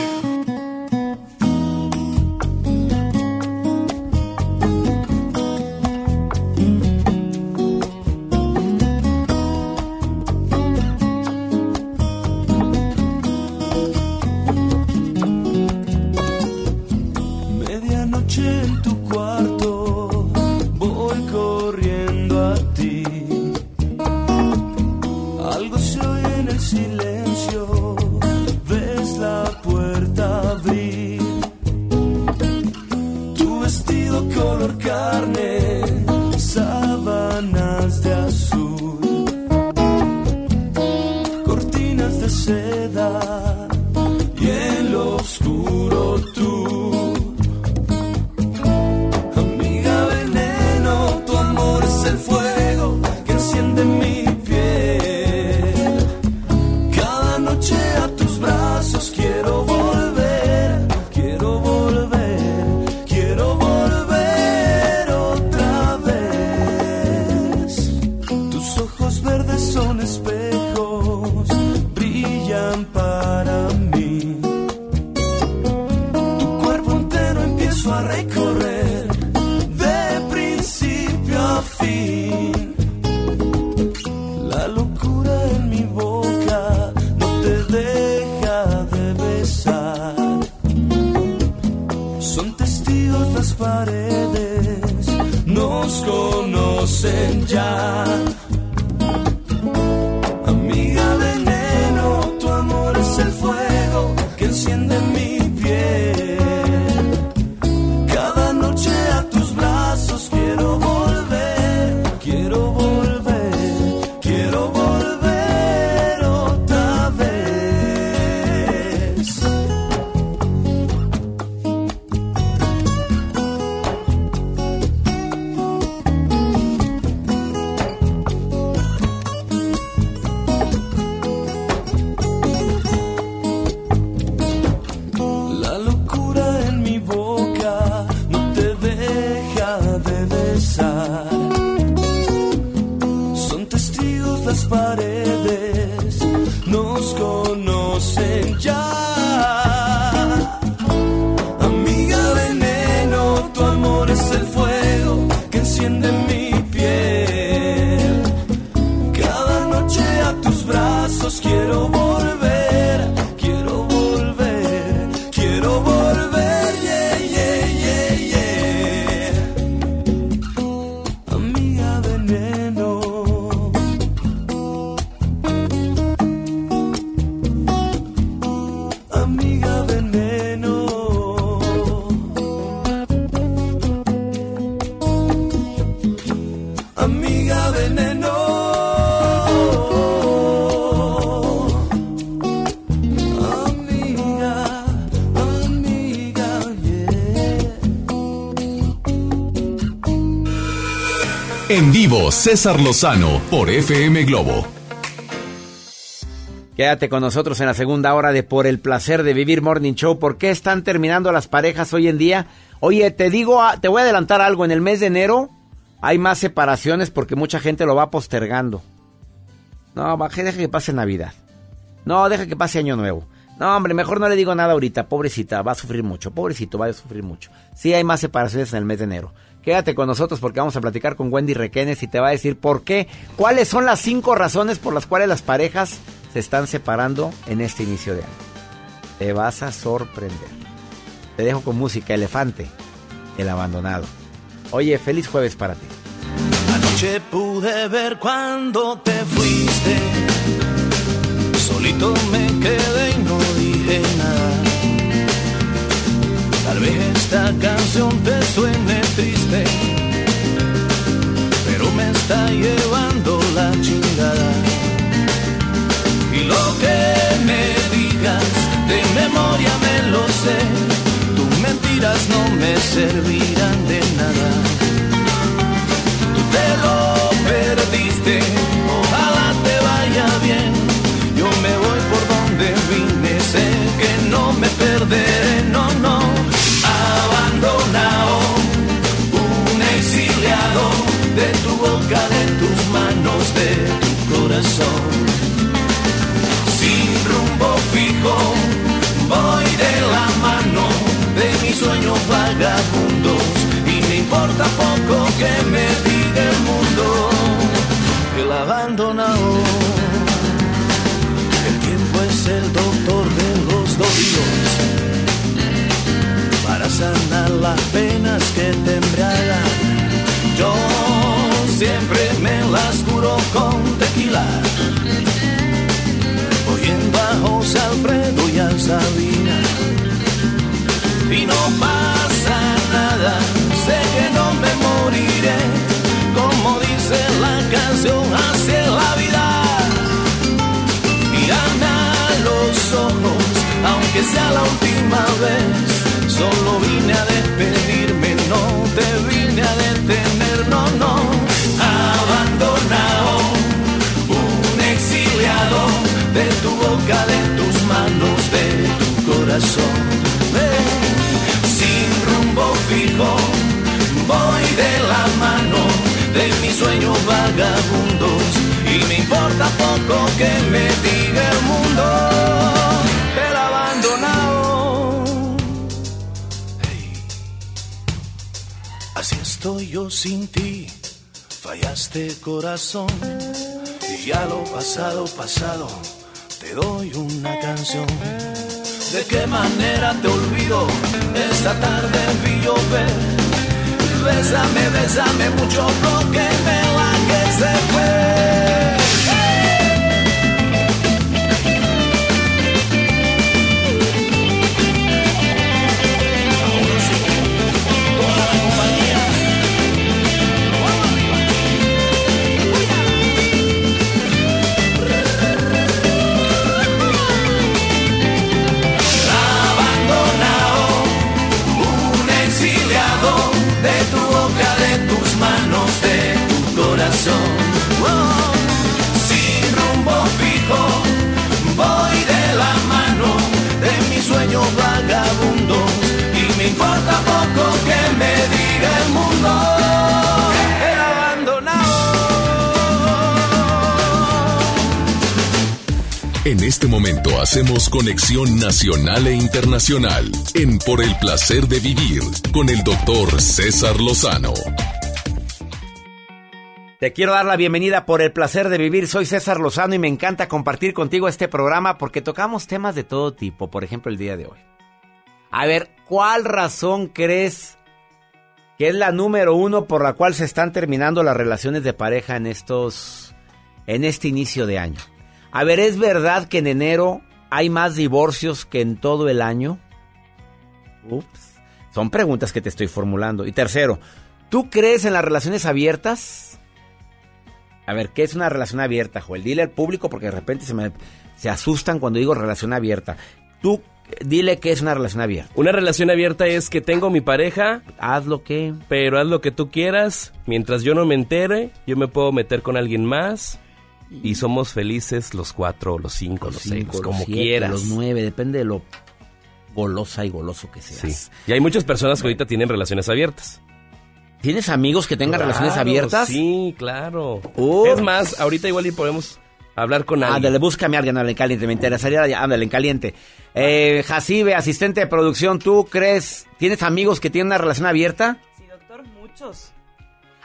César Lozano por FM Globo. Quédate con nosotros en la segunda hora de Por el placer de vivir Morning Show. ¿Por qué están terminando las parejas hoy en día? Oye, te digo, ah, te voy a adelantar algo. En el mes de enero hay más separaciones porque mucha gente lo va postergando. No, deja que pase Navidad. No, deja que pase Año Nuevo. No, hombre, mejor no le digo nada ahorita. Pobrecita, va a sufrir mucho. Pobrecito, va a sufrir mucho. Sí, hay más separaciones en el mes de enero. Quédate con nosotros porque vamos a platicar con Wendy Requenes y te va a decir por qué, cuáles son las cinco razones por las cuales las parejas se están separando en este inicio de año. Te vas a sorprender. Te dejo con música Elefante, el abandonado. Oye, feliz jueves para ti. Anoche pude ver cuando te fuiste. Solito me quedé y no dije nada. Tal vez esta canción te suene triste, pero me está llevando la chingada. Y lo que me digas de memoria me lo sé. Tus mentiras no me servirán de nada. Sin rumbo fijo, voy de la mano de mis sueños vagabundos y me importa poco que me diga el mundo. El abandonado, el tiempo es el doctor de los dolidos para sanar las penas que te. Yo siempre me las curo con tequila, oyendo a José Alfredo y a Sabina. Y no pasa nada, sé que no me moriré, como dice la canción. hacia la vida. Mírame a los ojos, aunque sea la última vez. Solo vine a despedirme, no te vine a detener, no, no. Sin rumbo fijo, voy de la mano de mis sueños vagabundos. Y me importa poco que me diga el mundo. El abandonado. Hey, Así estoy yo sin ti, fallaste corazón. Y ya lo pasado, pasado, te doy una canción. ¿De qué manera te olvido? Esta tarde vi llover Bésame, bésame mucho porque me la que se fue. De tus manos, de tu corazón. Oh, sin rumbo fijo, voy de la mano de mis sueños vagabundos y me importa poco que me diga el mundo. En este momento hacemos conexión nacional e internacional en Por el placer de vivir con el doctor César Lozano. Te quiero dar la bienvenida por el placer de vivir. Soy César Lozano y me encanta compartir contigo este programa porque tocamos temas de todo tipo, por ejemplo el día de hoy. A ver, ¿cuál razón crees que es la número uno por la cual se están terminando las relaciones de pareja en estos, en este inicio de año? A ver, ¿es verdad que en enero hay más divorcios que en todo el año? Ups. Son preguntas que te estoy formulando. Y tercero, ¿tú crees en las relaciones abiertas? A ver, ¿qué es una relación abierta, Joel? Dile al público porque de repente se me se asustan cuando digo relación abierta. Tú dile qué es una relación abierta. Una relación abierta es que tengo mi pareja. Haz lo que. Pero haz lo que tú quieras. Mientras yo no me entere, yo me puedo meter con alguien más. Y somos felices los cuatro, los cinco, los, seis, cinco, como los siete, quieras. Los nueve, depende de lo golosa y goloso que seas. Sí. Y hay muchas personas que ahorita tienen relaciones abiertas. ¿Tienes amigos que tengan Claro, relaciones abiertas? Sí, claro. Ups. Es más, ahorita igual y podemos hablar con alguien. Ándale, búscame a alguien, ándale, en caliente, me interesaría, ándale, en caliente. Eh, Jacibe, asistente de producción, ¿tú crees, tienes amigos que tienen una relación abierta? Sí, doctor, muchos.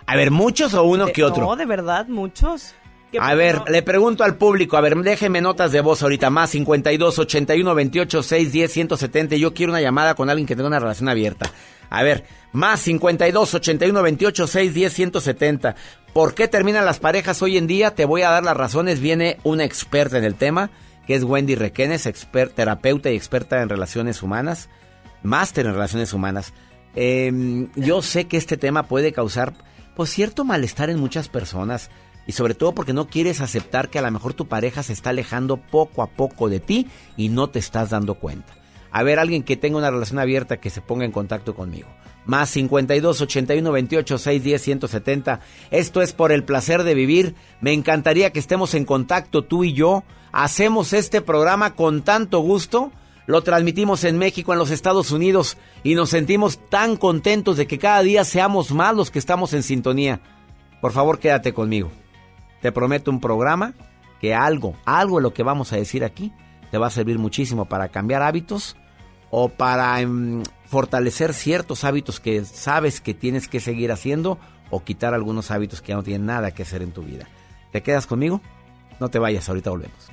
A ver, ¿muchos o uno De- que otro? No, de verdad, muchos. Que A ver, le pregunto al público, a ver, déjeme notas de voz ahorita, más 52 81 28 6 10 170. Yo quiero una llamada con alguien que tenga una relación abierta. A ver, más 52 81 28 6 10 170. ¿Por qué terminan las parejas hoy en día? Te voy a dar las razones. Viene una experta en el tema, que es Wendy Requenes, exper- terapeuta y experta en relaciones humanas, máster en relaciones humanas. Eh, yo sé que este tema puede causar, pues, cierto malestar en muchas personas. Y sobre todo porque no quieres aceptar que a lo mejor tu pareja se está alejando poco a poco de ti y no te estás dando cuenta. A ver, alguien que tenga una relación abierta que se ponga en contacto conmigo. Más 52 81 28 6 10 170. Esto es por el placer de vivir. Me encantaría que estemos en contacto tú y yo. Hacemos este programa con tanto gusto. Lo transmitimos en México, en los Estados Unidos y nos sentimos tan contentos de que cada día seamos más los que estamos en sintonía. Por favor, quédate conmigo. Te prometo un programa que algo, algo de lo que vamos a decir aquí te va a servir muchísimo para cambiar hábitos o para em, fortalecer ciertos hábitos que sabes que tienes que seguir haciendo o quitar algunos hábitos que ya no tienen nada que hacer en tu vida. ¿Te quedas conmigo? No te vayas, ahorita volvemos.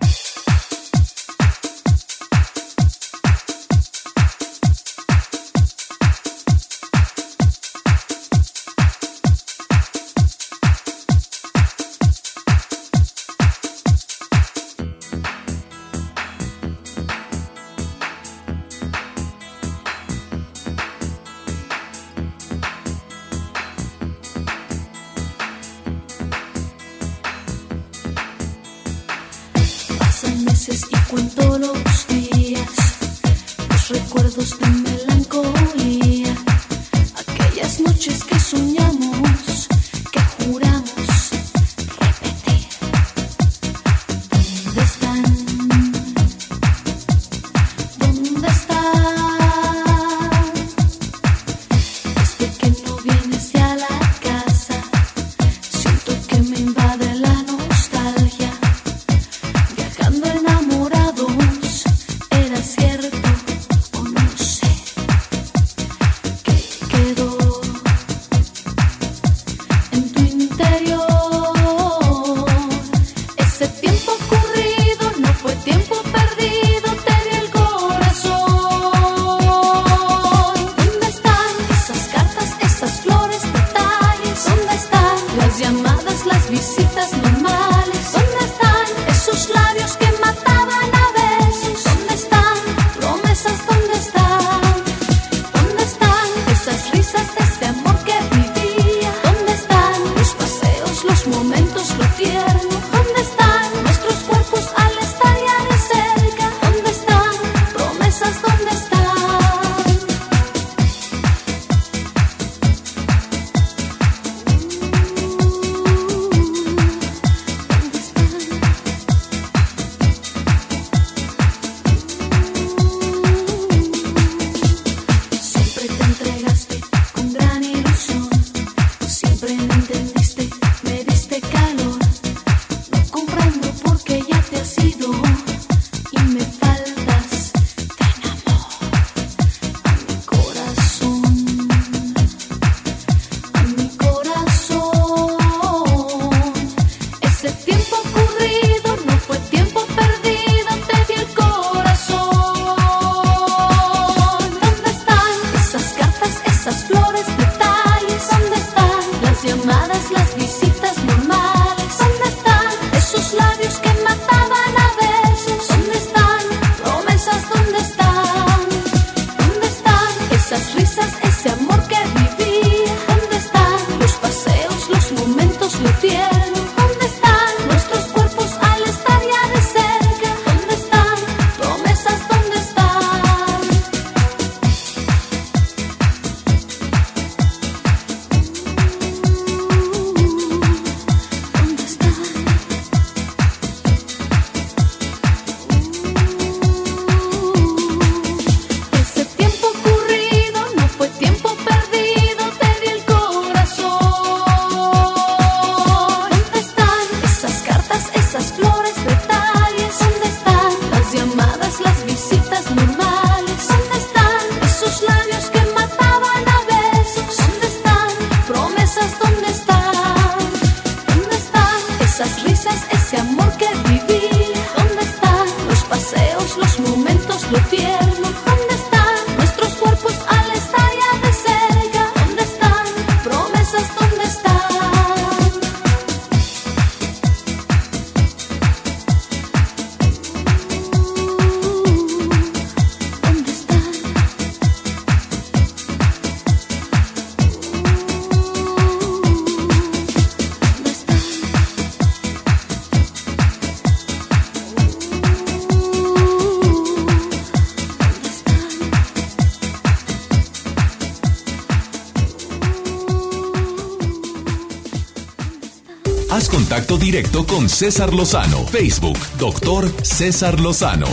directo con César Lozano. Facebook, doctor César Lozano.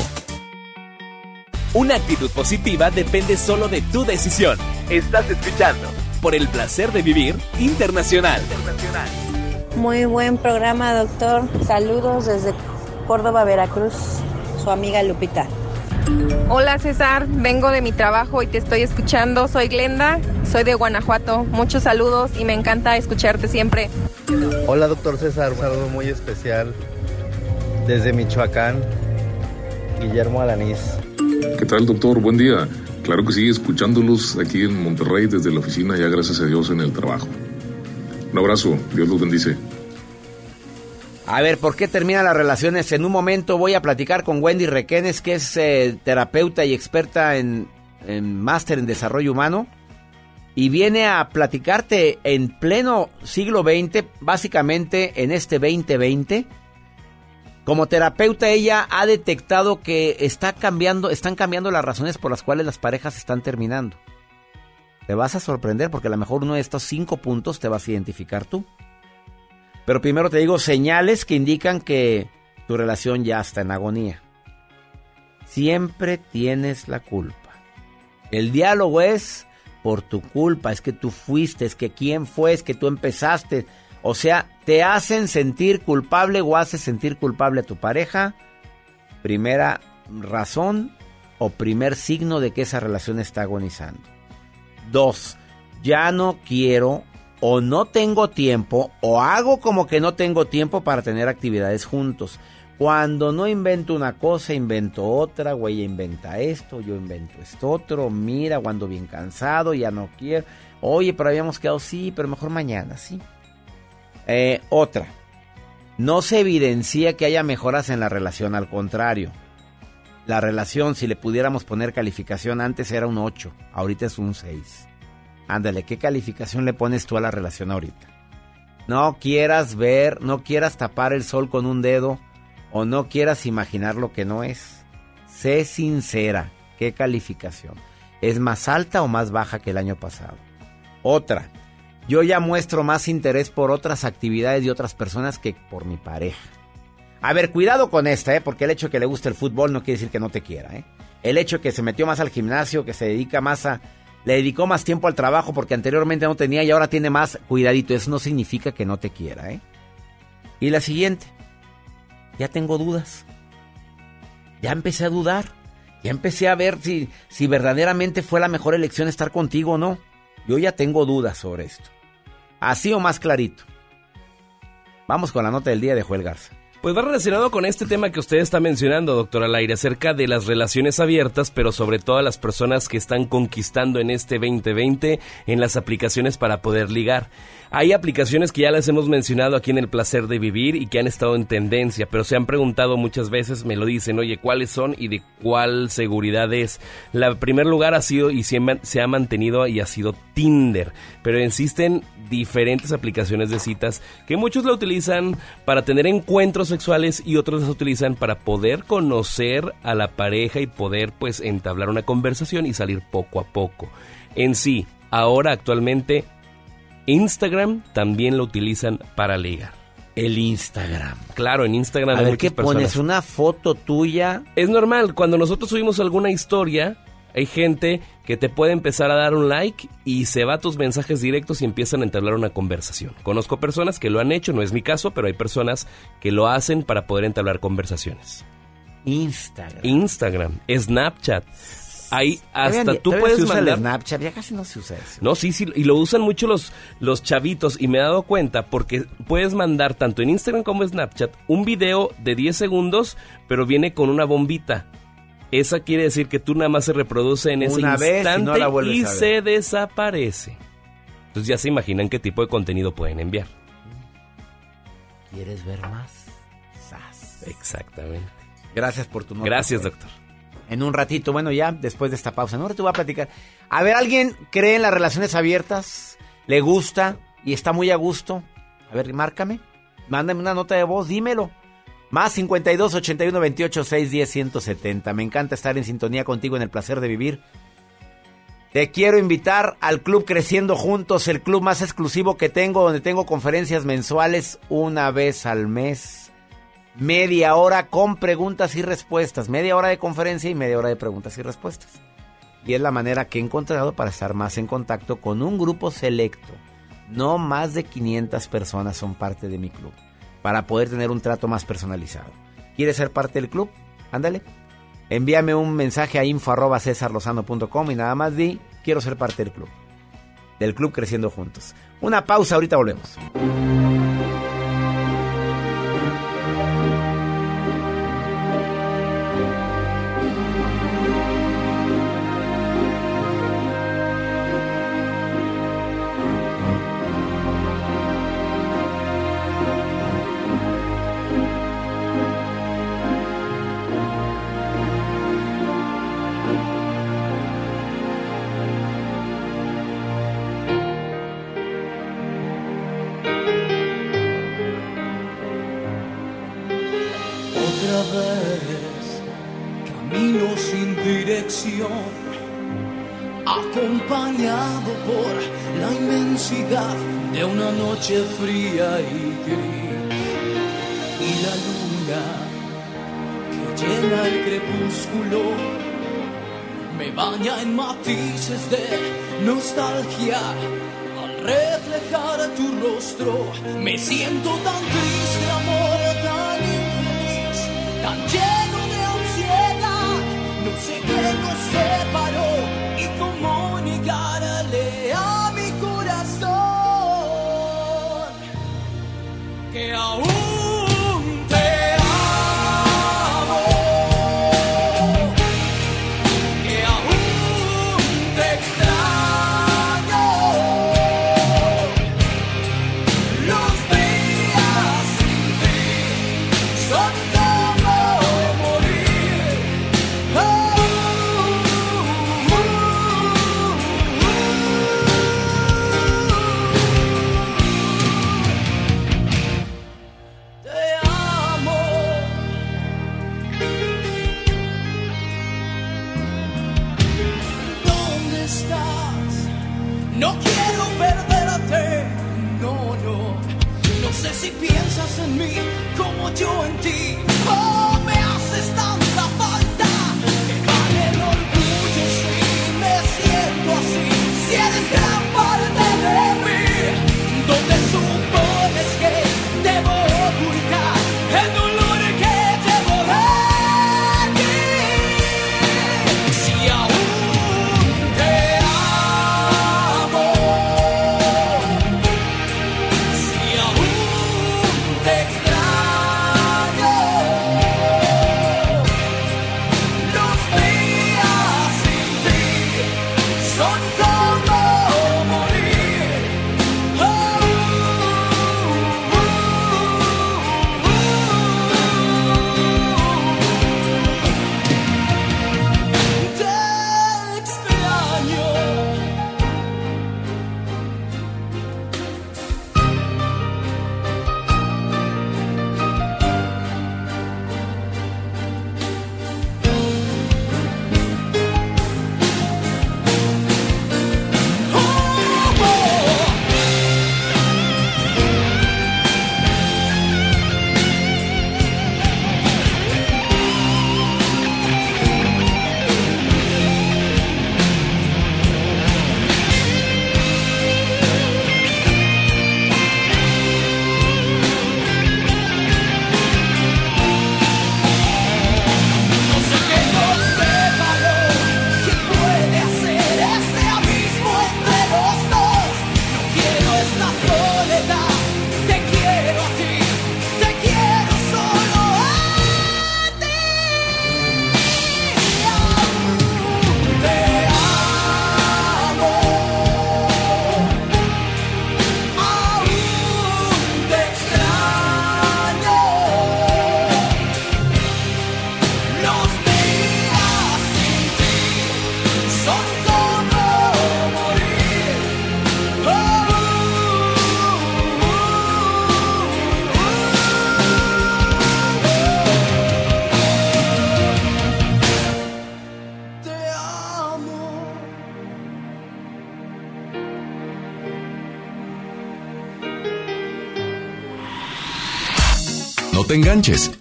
Una actitud positiva depende solo de tu decisión. Estás escuchando por el placer de vivir internacional. Muy buen programa, doctor. Saludos desde Córdoba, Veracruz, su amiga Lupita. Hola César, vengo de mi trabajo y te estoy escuchando. Soy Glenda, soy de Guanajuato. Muchos saludos y me encanta escucharte siempre. Hola, doctor César. Un saludo muy especial desde Michoacán, Guillermo Alanís. ¿Qué tal, doctor? Buen día. Claro que sí, escuchándolos aquí en Monterrey desde la oficina, ya gracias a Dios en el trabajo. Un abrazo, Dios los bendice. A ver, ¿por qué terminan las relaciones? En un momento voy a platicar con Wendy Requenes, que es eh, terapeuta y experta en, en máster en desarrollo humano y viene a platicarte en pleno siglo XX, básicamente en este 2020. Como terapeuta ella ha detectado que está cambiando, están cambiando las razones por las cuales las parejas están terminando. Te vas a sorprender porque a lo mejor uno de estos cinco puntos te vas a identificar tú. Pero primero te digo señales que indican que tu relación ya está en agonía. Siempre tienes la culpa. El diálogo es por tu culpa, es que tú fuiste, es que quién fue, es que tú empezaste. O sea, te hacen sentir culpable o haces sentir culpable a tu pareja. Primera razón o primer signo de que esa relación está agonizando. Dos, ya no quiero o no tengo tiempo o hago como que no tengo tiempo para tener actividades juntos. Cuando no invento una cosa, invento otra, güey, inventa esto, yo invento esto otro, mira, cuando bien cansado, ya no quiero. Oye, pero habíamos quedado, sí, pero mejor mañana, sí. Eh, otra, no se evidencia que haya mejoras en la relación, al contrario. La relación, si le pudiéramos poner calificación, antes era un 8, ahorita es un 6. Ándale, ¿qué calificación le pones tú a la relación ahorita? No quieras ver, no quieras tapar el sol con un dedo o no quieras imaginar lo que no es. Sé sincera, ¿qué calificación? ¿Es más alta o más baja que el año pasado? Otra, yo ya muestro más interés por otras actividades y otras personas que por mi pareja. A ver, cuidado con esta, ¿eh? porque el hecho de que le guste el fútbol no quiere decir que no te quiera. ¿eh? El hecho de que se metió más al gimnasio, que se dedica más a... Le dedicó más tiempo al trabajo porque anteriormente no tenía y ahora tiene más cuidadito. Eso no significa que no te quiera. ¿eh? Y la siguiente, ya tengo dudas. Ya empecé a dudar. Ya empecé a ver si, si verdaderamente fue la mejor elección estar contigo o no. Yo ya tengo dudas sobre esto. Así o más clarito. Vamos con la nota del día de Joel Garza. Pues va relacionado con este tema que usted está mencionando, doctor Alaire, acerca de las relaciones abiertas, pero sobre todo a las personas que están conquistando en este 2020 en las aplicaciones para poder ligar. Hay aplicaciones que ya les hemos mencionado aquí en El Placer de Vivir y que han estado en tendencia, pero se han preguntado muchas veces, me lo dicen, oye, ¿cuáles son y de cuál seguridad es? La primer lugar ha sido y se ha mantenido y ha sido Tinder, pero existen diferentes aplicaciones de citas que muchos la utilizan para tener encuentros sexuales y otros las utilizan para poder conocer a la pareja y poder pues entablar una conversación y salir poco a poco. En sí, ahora actualmente Instagram también lo utilizan para ligar. El Instagram. Claro, en Instagram A hay ver, ¿qué pones? ¿Una foto tuya? Es normal, cuando nosotros subimos alguna historia, hay gente que te puede empezar a dar un like y se va a tus mensajes directos y empiezan a entablar una conversación. Conozco personas que lo han hecho, no es mi caso, pero hay personas que lo hacen para poder entablar conversaciones. Instagram. Instagram, Snapchat. Ahí hasta Todavía- tú todavía puedes se usa el mandar Snapchat, ya casi no se usa eso. no, sí, sí, y lo usan mucho los, los chavitos y me he dado cuenta porque puedes mandar tanto en Instagram como en Snapchat un video de 10 segundos, pero viene con una bombita. Esa quiere decir que tú nada más se reproduce en ese Una vez y instante no y se desaparece. Entonces ya se imaginan qué tipo de contenido pueden enviar. ¿Quieres ver más? Sas. Exactamente. Gracias por tu nota. Gracias, doctor. En un ratito, bueno, ya después de esta pausa, en un ratito voy a platicar. A ver, ¿alguien cree en las relaciones abiertas? ¿Le gusta y está muy a gusto? A ver, márcame. Mándame una nota de voz, dímelo. Más 52 81 28 6 10 170. Me encanta estar en sintonía contigo en el placer de vivir. Te quiero invitar al Club Creciendo Juntos, el club más exclusivo que tengo, donde tengo conferencias mensuales una vez al mes. Media hora con preguntas y respuestas. Media hora de conferencia y media hora de preguntas y respuestas. Y es la manera que he encontrado para estar más en contacto con un grupo selecto. No más de 500 personas son parte de mi club. Para poder tener un trato más personalizado. ¿Quieres ser parte del club? Ándale. Envíame un mensaje a info arroba cesarlozano.com y nada más di, quiero ser parte del club. Del club Creciendo Juntos. Una pausa, ahorita volvemos.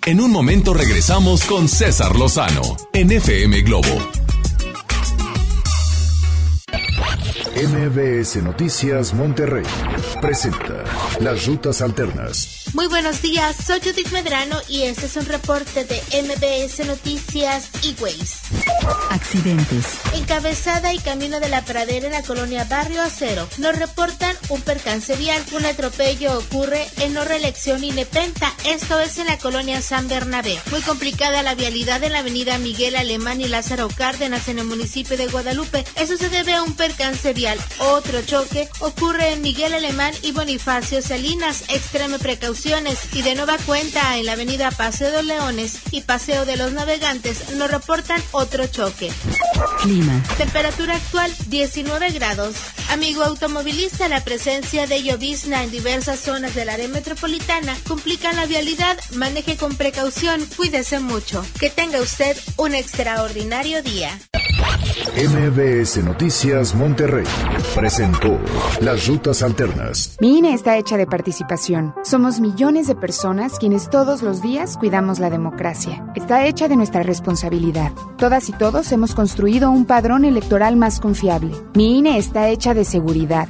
En un momento regresamos con César Lozano en FM Globo. MBS Noticias Monterrey presenta Las Rutas Alternas. Muy buenos días, soy Judith Medrano y este es un reporte de MBS Noticias y Ways. Accidentes. Encabezada y camino de la pradera en la colonia Barrio Acero. Nos reportan un percance vial. Un atropello ocurre en no reelección y Nepenta. Esto es en la colonia San Bernabé. Muy complicada la vialidad en la avenida Miguel Alemán y Lázaro Cárdenas en el municipio de Guadalupe. Eso se debe a un percance vial. Otro choque ocurre en Miguel Alemán y Bonifacio Salinas. Extreme precauciones. Y de nueva cuenta en la avenida Paseo de Leones y Paseo de los Navegantes nos reportan otro choque. Clima. Temperatura actual 19 grados. Amigo automovilista, la presencia de llovizna en diversas zonas del área metropolitana complica la vialidad. Maneje con precaución, cuídese mucho. Que tenga usted un extraordinario día. MBS Noticias Monterrey presentó Las Rutas Alternas. Mi INE está hecha de participación. Somos millones de personas quienes todos los días cuidamos la democracia. Está hecha de nuestra responsabilidad. Todas y todos hemos construido un padrón electoral más confiable. Mi INE está hecha de seguridad.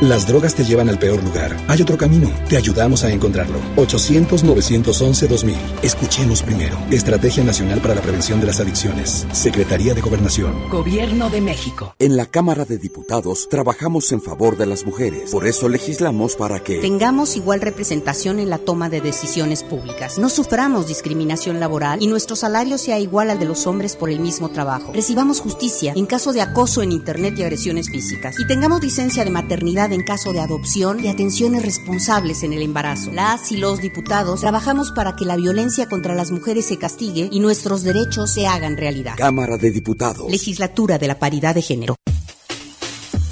Las drogas te llevan al peor lugar. Hay otro camino. Te ayudamos a encontrarlo. 800-911-2000. Escuchemos primero. Estrategia Nacional para la Prevención de las Adicciones. Secretaría de Gobernación. Gobierno de México. En la Cámara de Diputados trabajamos en favor de las mujeres. Por eso legislamos para que tengamos igual representación en la toma de decisiones públicas. No suframos discriminación laboral y nuestro salario sea igual al de los hombres por el mismo trabajo. Recibamos justicia en caso de acoso en Internet y agresiones físicas. Y tengamos licencia de maternidad en caso de adopción y atenciones responsables en el embarazo. Las y los diputados trabajamos para que la violencia contra las mujeres se castigue y nuestros derechos se hagan realidad. Cámara de Diputados. Legislatura de la Paridad de Género.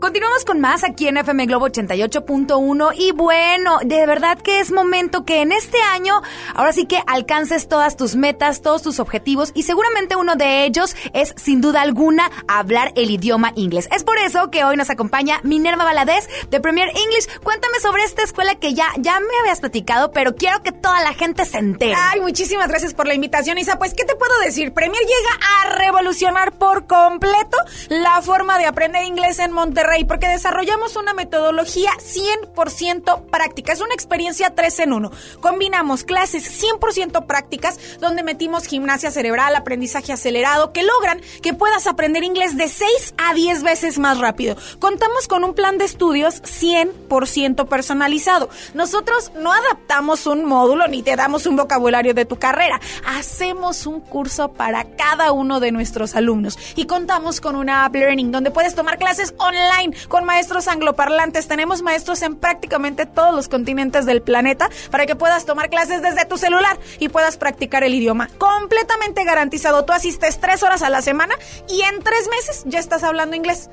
Continuamos con más aquí en FM Globo 88.1 y bueno, de verdad que es momento que en este año ahora sí que alcances todas tus metas, todos tus objetivos y seguramente uno de ellos es sin duda alguna hablar el idioma inglés. Es por eso que hoy nos acompaña Minerva Valadez de Premier English. Cuéntame sobre esta escuela que ya, ya me habías platicado, pero quiero que toda la gente se entere. Ay, muchísimas gracias por la invitación, Isa. Pues, ¿qué te puedo decir? Premier llega a revolucionar por completo la forma de aprender inglés en Monterrey porque desarrollamos una metodología 100% práctica. Es una experiencia 3 en 1. Combinamos clases 100% prácticas donde metimos gimnasia cerebral, aprendizaje acelerado, que logran que puedas aprender inglés de 6 a 10 veces más rápido. Contamos con un plan de estudios 100% personalizado. Nosotros no adaptamos un módulo ni te damos un vocabulario de tu carrera. Hacemos un curso para cada uno de nuestros alumnos y contamos con una app learning donde puedes tomar clases online con maestros angloparlantes. Tenemos maestros en prácticamente todos los continentes del planeta para que puedas tomar clases desde tu celular y puedas practicar el idioma. Completamente garantizado. Tú asistes tres horas a la semana y en tres meses ya estás hablando inglés.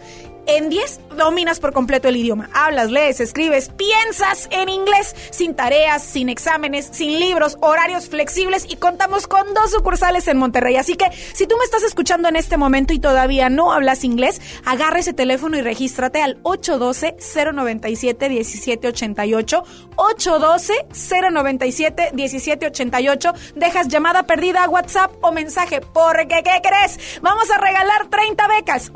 En 10 dominas por completo el idioma. Hablas, lees, escribes, piensas en inglés sin tareas, sin exámenes, sin libros, horarios flexibles y contamos con dos sucursales en Monterrey. Así que si tú me estás escuchando en este momento y todavía no hablas inglés, agarra ese teléfono y regístrate al 812-097-1788. 812-097-1788. Dejas llamada perdida, WhatsApp o mensaje. Porque, ¿qué crees? Vamos a regalar 30 becas.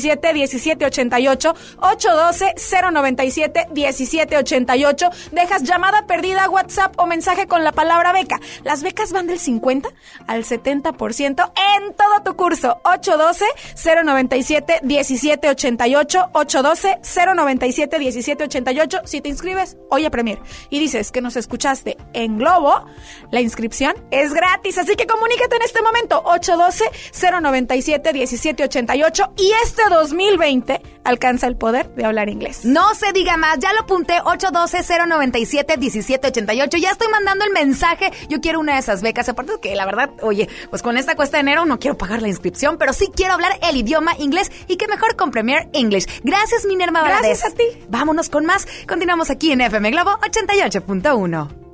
812-097-1788. 812-097-1788. Dejas llamada perdida, WhatsApp o mensaje con la palabra beca. Las becas van del 50 al 70% en todo tu curso. 812-097-1788. 812-097-1788. Si te inscribes hoy a Premier y dices que nos escuchaste en Globo, la inscripción es gratis. Así que comunícate en este momento. 812-097-1788. Y este 2020 alcanza el poder de hablar inglés. No se diga más, ya lo apunté, 812-097-1788. Ya estoy mandando el mensaje. Yo quiero una de esas becas. Aparte que la verdad, oye, pues con esta cuesta de enero no quiero pagar la inscripción, pero sí quiero hablar el idioma inglés y que mejor con Premier English. Gracias, Minerva Valadez. Gracias a ti. Vámonos con más. Continuamos aquí en FM Globo 88.1.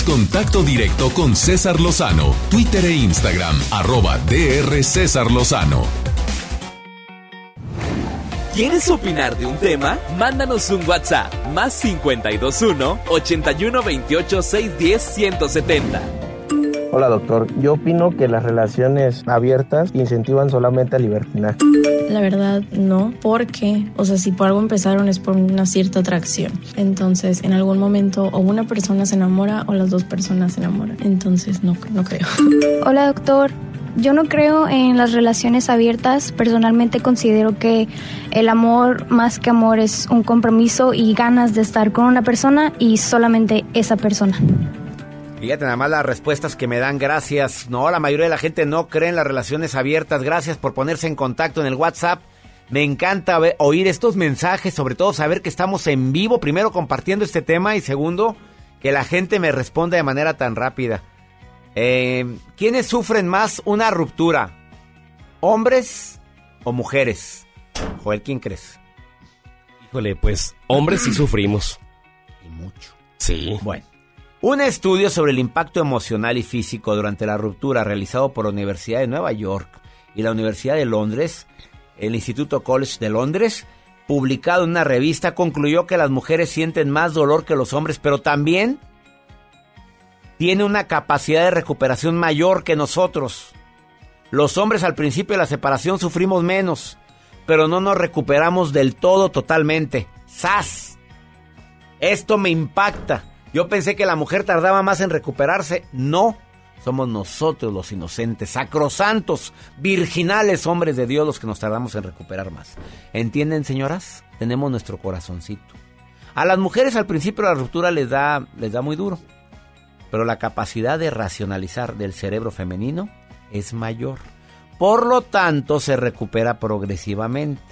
Contacto directo con César Lozano, Twitter e Instagram, arroba DR César Lozano. ¿Quieres opinar de un tema? Mándanos un WhatsApp más 521 81 28 610 170. Hola doctor, yo opino que las relaciones abiertas incentivan solamente al libertinaje. La verdad no, porque, o sea, si por algo empezaron es por una cierta atracción. Entonces, en algún momento o una persona se enamora o las dos personas se enamoran. Entonces, no, no creo. Hola doctor, yo no creo en las relaciones abiertas. Personalmente considero que el amor más que amor es un compromiso y ganas de estar con una persona y solamente esa persona. Fíjate nada más las respuestas que me dan, gracias. No, la mayoría de la gente no cree en las relaciones abiertas. Gracias por ponerse en contacto en el WhatsApp. Me encanta oír estos mensajes, sobre todo saber que estamos en vivo, primero compartiendo este tema y segundo, que la gente me responda de manera tan rápida. Eh, ¿Quiénes sufren más una ruptura? ¿Hombres o mujeres? Joel, ¿quién crees? Híjole, pues hombres sí sufrimos. Y mucho. Sí. Bueno. Un estudio sobre el impacto emocional y físico durante la ruptura realizado por la Universidad de Nueva York y la Universidad de Londres, el Instituto College de Londres, publicado en una revista, concluyó que las mujeres sienten más dolor que los hombres, pero también tiene una capacidad de recuperación mayor que nosotros. Los hombres al principio de la separación sufrimos menos, pero no nos recuperamos del todo totalmente. ¡Sas! Esto me impacta. Yo pensé que la mujer tardaba más en recuperarse. No, somos nosotros los inocentes, sacrosantos, virginales hombres de Dios los que nos tardamos en recuperar más. ¿Entienden, señoras? Tenemos nuestro corazoncito. A las mujeres al principio la ruptura les da, les da muy duro, pero la capacidad de racionalizar del cerebro femenino es mayor. Por lo tanto, se recupera progresivamente.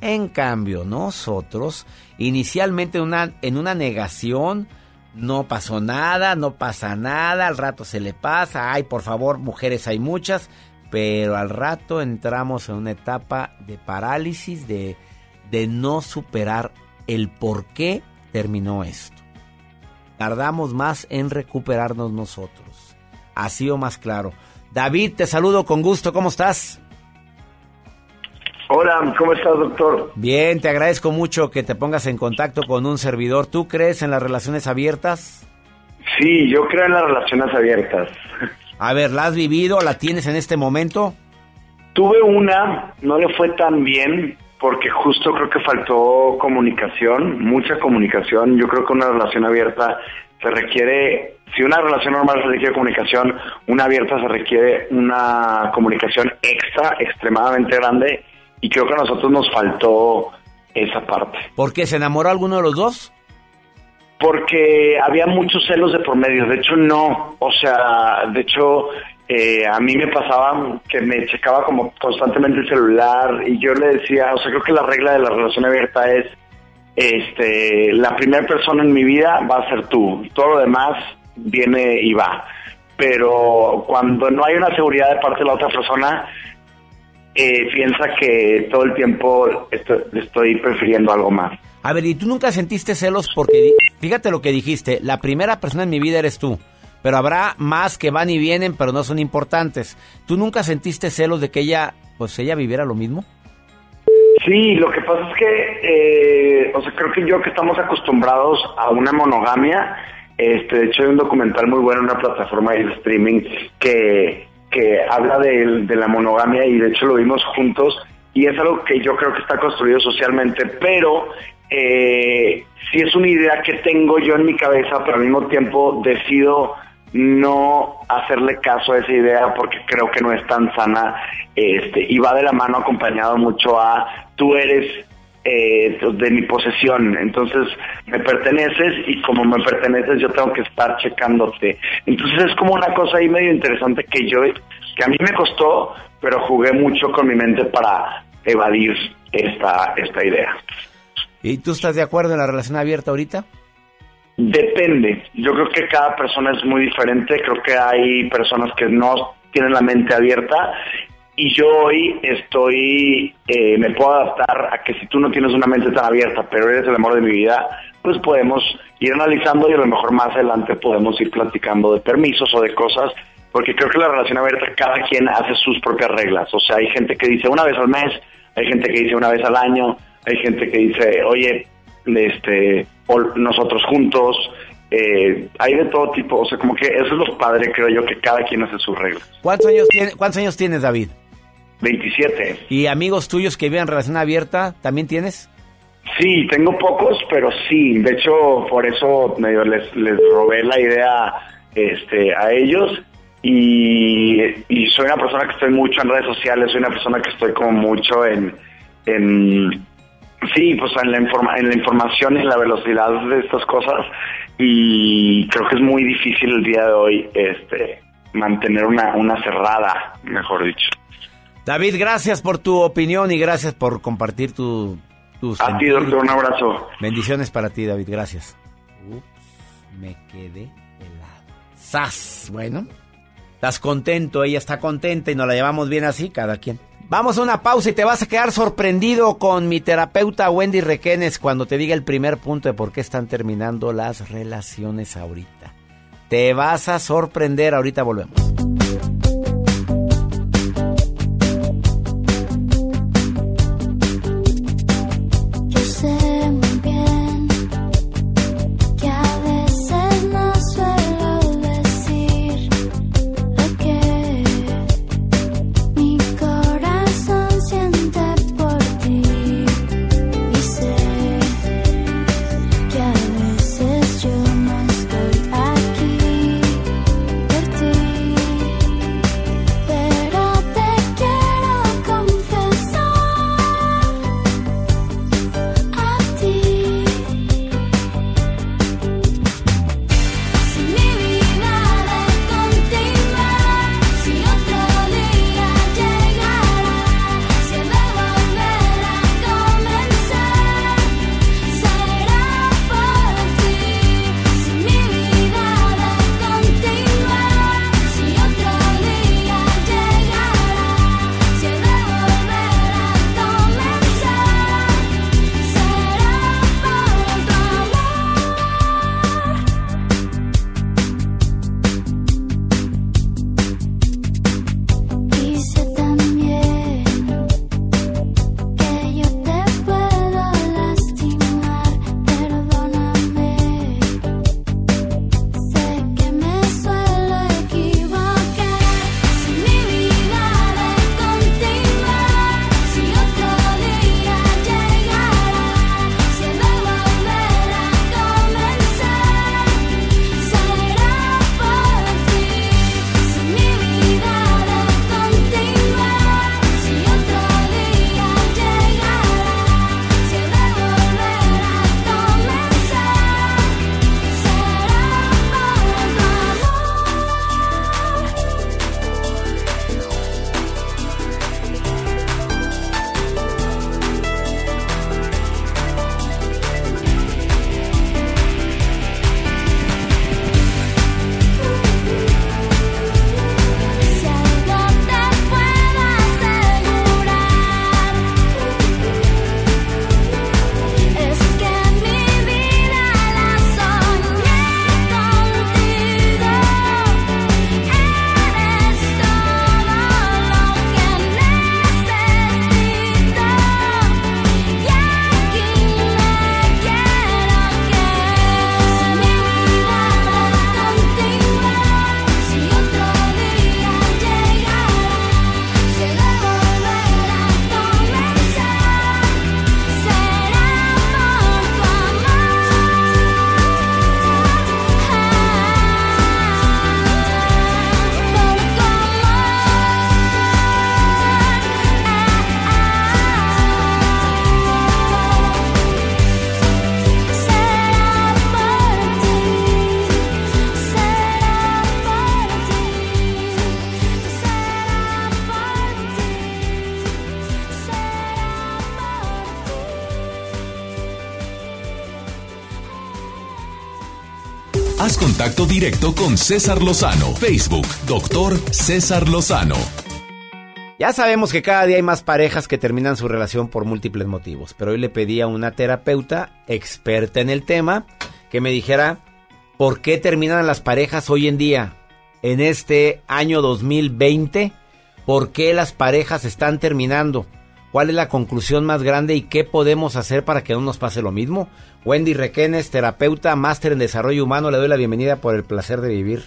En cambio, nosotros, inicialmente una, en una negación, no pasó nada, no pasa nada, al rato se le pasa, ay, por favor, mujeres hay muchas, pero al rato entramos en una etapa de parálisis, de, de no superar el por qué terminó esto. Tardamos más en recuperarnos nosotros. Así o más claro. David, te saludo con gusto, ¿cómo estás? Hola, ¿cómo estás, doctor? Bien, te agradezco mucho que te pongas en contacto con un servidor. ¿Tú crees en las relaciones abiertas? Sí, yo creo en las relaciones abiertas. A ver, ¿la has vivido? ¿La tienes en este momento? Tuve una, no le fue tan bien porque justo creo que faltó comunicación, mucha comunicación. Yo creo que una relación abierta se requiere, si una relación normal se requiere comunicación, una abierta se requiere una comunicación extra, extremadamente grande y creo que a nosotros nos faltó esa parte. ¿Por qué? ¿Se enamoró alguno de los dos? Porque había muchos celos de por medio. De hecho, no. O sea, de hecho, eh, a mí me pasaba que me checaba como constantemente el celular y yo le decía, o sea, creo que la regla de la relación abierta es, este, la primera persona en mi vida va a ser tú. Todo lo demás viene y va. Pero cuando no hay una seguridad de parte de la otra persona, eh, piensa que todo el tiempo estoy, estoy prefiriendo algo más. A ver, ¿y tú nunca sentiste celos? Porque fíjate lo que dijiste, la primera persona en mi vida eres tú, pero habrá más que van y vienen, pero no son importantes. ¿Tú nunca sentiste celos de que ella, pues ella viviera lo mismo? Sí, lo que pasa es que, eh, o sea, creo que yo que estamos acostumbrados a una monogamia, este, de hecho hay un documental muy bueno en una plataforma de streaming que que habla de, la monogamia y de hecho lo vimos juntos y es algo que yo creo que está construido socialmente, pero eh, sí es una idea que tengo yo en mi cabeza, pero al mismo tiempo decido no hacerle caso a esa idea porque creo que no es tan sana este y va de la mano acompañado mucho a tú eres eh, de mi posesión. Entonces me perteneces y como me perteneces yo tengo que estar checándote. Entonces es como una cosa ahí medio interesante que yo, que a mí me costó, pero jugué mucho con mi mente para evadir esta, esta idea. ¿Y tú estás de acuerdo en la relación abierta ahorita? Depende. Yo creo que cada persona es muy diferente. Creo que hay personas que no tienen la mente abierta y yo hoy estoy, eh, me puedo adaptar a que si tú no tienes una mente tan abierta, pero eres el amor de mi vida, pues podemos ir analizando y a lo mejor más adelante podemos ir platicando de permisos o de cosas, porque creo que la relación abierta cada quien hace sus propias reglas. O sea, hay gente que dice una vez al mes, hay gente que dice una vez al año, hay gente que dice, oye, este, nosotros juntos, eh, hay de todo tipo, o sea, como que eso es lo padre, creo yo, que cada quien hace sus reglas. ¿Cuántos años, tiene, ¿cuántos años tienes, David? 27. ¿Y amigos tuyos que viven en relación abierta, también tienes? Sí, tengo pocos, pero sí. De hecho, por eso medio les, les robé la idea este, a ellos. Y, soy una persona que estoy mucho en redes sociales, soy una persona que estoy como mucho en, en sí, pues en la, informa en la información y en la velocidad de estas cosas. Y creo que es muy difícil el día de hoy este, mantener una, una cerrada, mejor dicho. David, gracias por tu opinión y gracias por compartir tu, tus... A ti, doctor, un abrazo. Bendiciones para ti, David, gracias. Ups, me quedé helado. ¡Sas! Bueno, estás contento, ella está contenta y nos la llevamos bien así, cada quien. Vamos a una pausa y te vas a quedar sorprendido con mi terapeuta Wendy Requenes cuando te diga el primer punto de por qué están terminando las relaciones ahorita. Te vas a sorprender, ahorita volvemos. Directo con César Lozano. Facebook, doctor César Lozano. Ya sabemos que cada día hay más parejas que terminan su relación por múltiples motivos, pero hoy le pedí a una terapeuta experta en el tema que me dijera por qué terminan las parejas hoy en día, en este año 2020, por qué las parejas están terminando. ¿Cuál es la conclusión más grande y qué podemos hacer para que no nos pase lo mismo? Wendy Requenes, terapeuta, máster en desarrollo humano, le doy la bienvenida por el placer de vivir.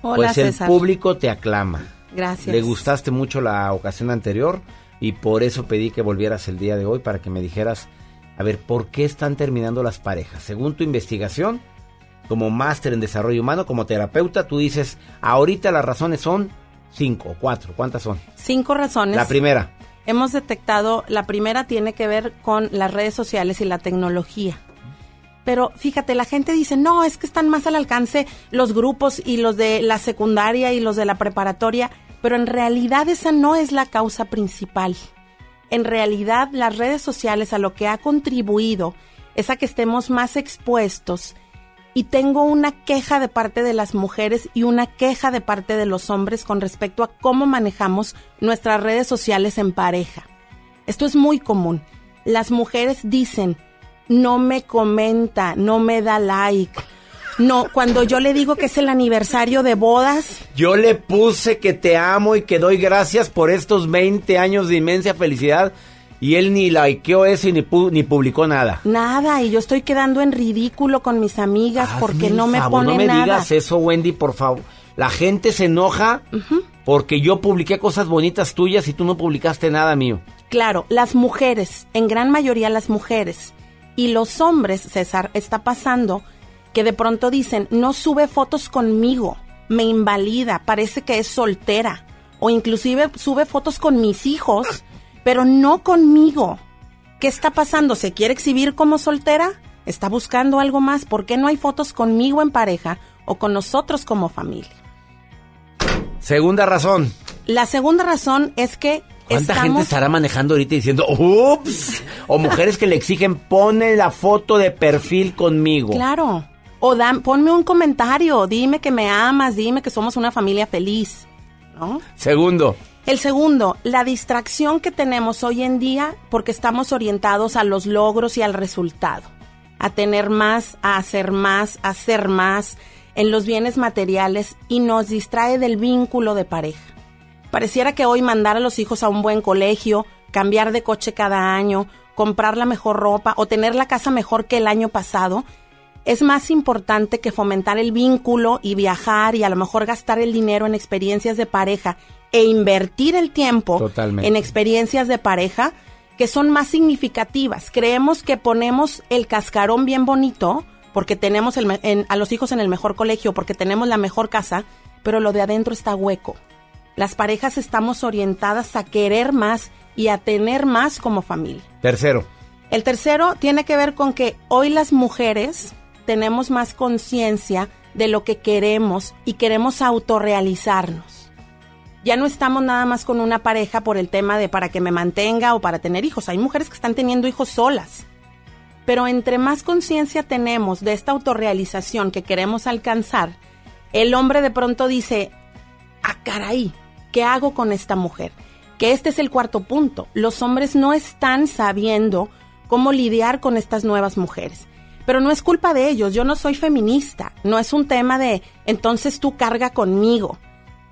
Hola, pues el público te aclama. Gracias. Le gustaste mucho la ocasión anterior y por eso pedí que volvieras el día de hoy para que me dijeras, a ver, ¿por qué están terminando las parejas? Según tu investigación, como máster en desarrollo humano, como terapeuta, tú dices, ahorita las razones son cinco o cuatro. ¿Cuántas son? Cinco razones. La primera. Hemos detectado, la primera tiene que ver con las redes sociales y la tecnología. Pero fíjate, la gente dice, no, es que están más al alcance los grupos y los de la secundaria y los de la preparatoria, pero en realidad esa no es la causa principal. En realidad las redes sociales a lo que ha contribuido es a que estemos más expuestos y tengo una queja de parte de las mujeres y una queja de parte de los hombres con respecto a cómo manejamos nuestras redes sociales en pareja. Esto es muy común. Las mujeres dicen, no me comenta, no me da like. No, cuando yo le digo que es el aniversario de bodas, Yo le puse que te amo y que doy gracias por estos 20 años de inmensa felicidad y él ni likeó eso y ni, pu- ni publicó nada. nada, y yo estoy quedando en ridículo con mis amigas porque no me favor, pone No me nada. digas eso, Wendy, por favor. La gente se enoja porque yo publiqué cosas bonitas tuyas y tú no publicaste nada mío. Claro, las mujeres, en gran mayoría las mujeres. Y los hombres, César, está pasando que de pronto dicen, no sube fotos conmigo, me invalida, parece que es soltera. O inclusive sube fotos con mis hijos, pero no conmigo. ¿Qué está pasando? ¿Se quiere exhibir como soltera? ¿Está buscando algo más? ¿Por qué no hay fotos conmigo en pareja o con nosotros como familia? Segunda razón. La segunda razón es que ¿Cuánta gente estará manejando ahorita diciendo, ups? O mujeres que le exigen, pone la foto de perfil conmigo. Claro. O dan, ponme un comentario, dime que me amas, dime que somos una familia feliz. ¿No? Segundo. El segundo, la distracción que tenemos hoy en día porque estamos orientados a los logros y al resultado. A tener más, a hacer más, a hacer más en los bienes materiales y nos distrae del vínculo de pareja. Pareciera que hoy mandar a los hijos a un buen colegio, cambiar de coche cada año, comprar la mejor ropa o tener la casa mejor que el año pasado es más importante que fomentar el vínculo y viajar y a lo mejor gastar el dinero en experiencias de pareja e invertir el tiempo Totalmente. en experiencias de pareja que son más significativas. Creemos que ponemos el cascarón bien bonito porque tenemos el me- en- a los hijos en el mejor colegio, porque tenemos la mejor casa, pero lo de adentro está hueco. Las parejas estamos orientadas a querer más y a tener más como familia. Tercero. El tercero tiene que ver con que hoy las mujeres tenemos más conciencia de lo que queremos y queremos autorrealizarnos. Ya no estamos nada más con una pareja por el tema de para que me mantenga o para tener hijos. Hay mujeres que están teniendo hijos solas. Pero entre más conciencia tenemos de esta autorrealización que queremos alcanzar, el hombre de pronto dice, ah, caray, ¿qué hago con esta mujer? Que este es el cuarto punto. Los hombres no están sabiendo cómo lidiar con estas nuevas mujeres. Pero no es culpa de ellos, yo no soy feminista, no es un tema de entonces tú carga conmigo.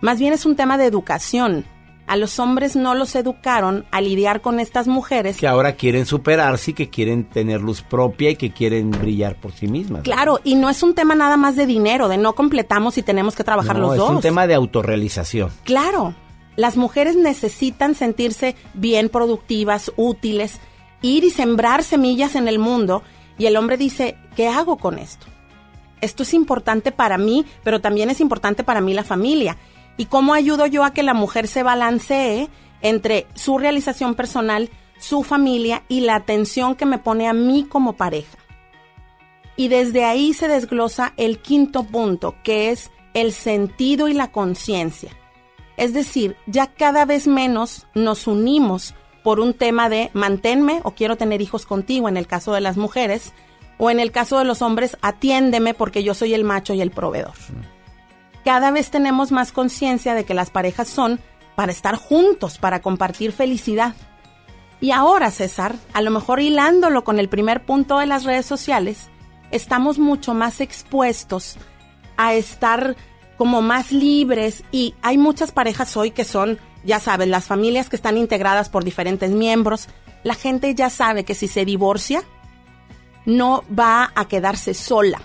Más bien es un tema de educación. A los hombres no los educaron a lidiar con estas mujeres. Que ahora quieren superarse y que quieren tener luz propia y que quieren brillar por sí mismas. Claro, y no es un tema nada más de dinero, de no completamos y tenemos que trabajar No, los es dos. un tema de autorrealización. Claro, las mujeres necesitan sentirse bien productivas, útiles, ir y sembrar semillas en el mundo y el hombre dice, ¿qué hago con esto? Esto es importante para mí, pero también es importante para mí la familia. ¿Y cómo ayudo yo a que la mujer se balancee entre su realización personal, su familia y la atención que me pone a mí como pareja? Y desde ahí se desglosa el quinto punto, que es el sentido y la conciencia. Es decir, ya cada vez menos nos unimos por un tema de manténme o quiero tener hijos contigo en el caso de las mujeres, o en el caso de los hombres, atiéndeme porque yo soy el macho y el proveedor. Cada vez tenemos más conciencia de que las parejas son para estar juntos, para compartir felicidad. Y ahora, César, a lo mejor hilándolo con el primer punto de las redes sociales, estamos mucho más expuestos a estar como más libres y hay muchas parejas hoy que son, ya saben, las familias que están integradas por diferentes miembros. La gente ya sabe que si se divorcia, no va a quedarse sola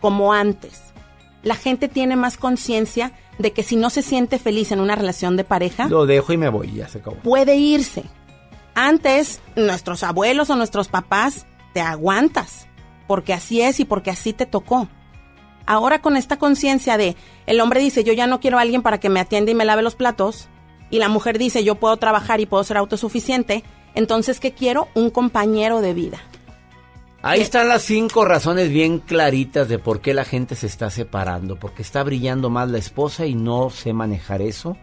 como antes. La gente tiene más conciencia de que si no se siente feliz en una relación de pareja, Lo dejo y me voy, ya se acabó. puede irse. Antes, nuestros abuelos o nuestros papás, te aguantas, porque así es y porque así te tocó. Ahora con esta conciencia de, el hombre dice, yo ya no quiero a alguien para que me atienda y me lave los platos, y la mujer dice, yo puedo trabajar y puedo ser autosuficiente, entonces, ¿qué quiero? Un compañero de vida. Ahí están las cinco razones bien claritas de por qué la gente se está separando. Porque está brillando más la esposa y no sé manejar eso.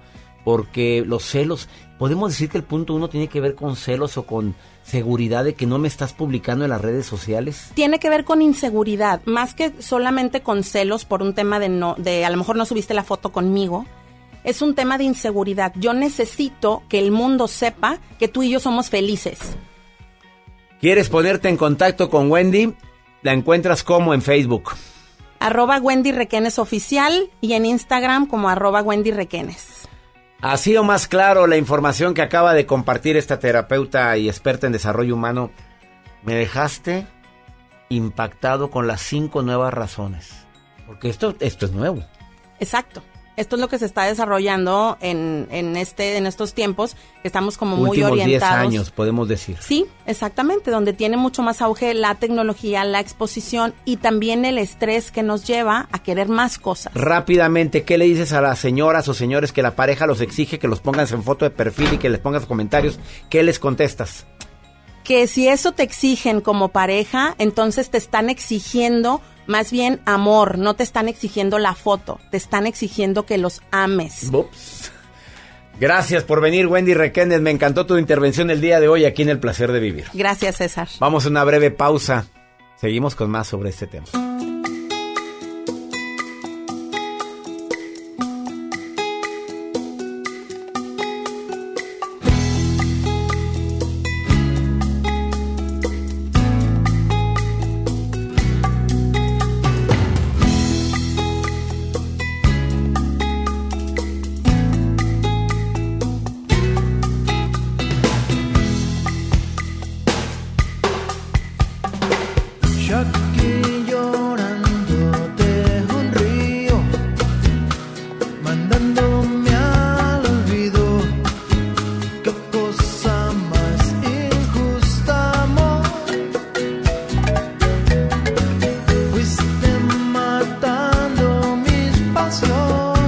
Porque los celos, podemos decir que el punto uno tiene que ver con celos o con seguridad de que no me estás publicando en las redes sociales. Tiene que ver con inseguridad, más que solamente con celos por un tema de no, de a lo mejor no subiste la foto conmigo. Es un tema de inseguridad. Yo necesito que el mundo sepa que tú y yo somos felices. ¿Quieres ponerte en contacto con Wendy? La encuentras como en Facebook. Arroba Wendy Requenes Oficial y en Instagram como arroba Wendy Requenes. Así o más claro la información que acaba de compartir esta terapeuta y experta en desarrollo humano. Me dejaste impactado con las cinco nuevas razones. Porque esto, esto es nuevo. Exacto. Esto es lo que se está desarrollando en, en este, en estos tiempos, que estamos como muy Últimos 10 orientados. años, podemos decir. Sí, exactamente, donde tiene mucho más auge la tecnología, la exposición y también el estrés que nos lleva a querer más cosas. Rápidamente, ¿qué le dices a las señoras o señores que la pareja los exige que los pongas en foto de perfil y que les pongas comentarios? ¿Qué les contestas? Que si eso te exigen como pareja, entonces te están exigiendo más bien amor, no te están exigiendo la foto, te están exigiendo que los ames. Ups. Gracias por venir, Wendy Requéndez. Me encantó tu intervención el día de hoy aquí en El Placer de Vivir. Gracias, César. Vamos a una breve pausa. Seguimos con más sobre este tema. Mis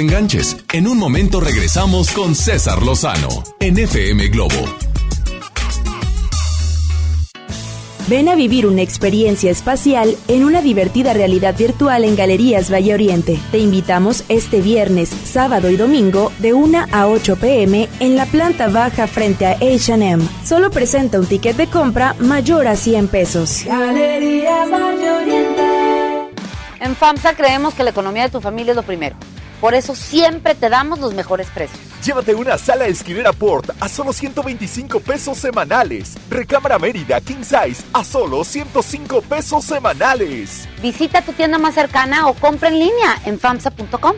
te enganches. En un momento regresamos con César Lozano en FM Globo. Ven a vivir una experiencia espacial en una divertida realidad virtual en Galerías Valle Oriente. Te invitamos este viernes, sábado y domingo de 1 a 8 pm en la planta baja frente a HM. Solo presenta un ticket de compra mayor a 100 pesos. Galerías Valle Oriente. En FAMSA creemos que la economía de tu familia es lo primero. Por eso siempre te damos los mejores precios. Llévate una sala esquinera Port a solo 125 pesos semanales. Recámara Mérida King Size a solo 105 pesos semanales. Visita tu tienda más cercana o compra en línea en famsa.com.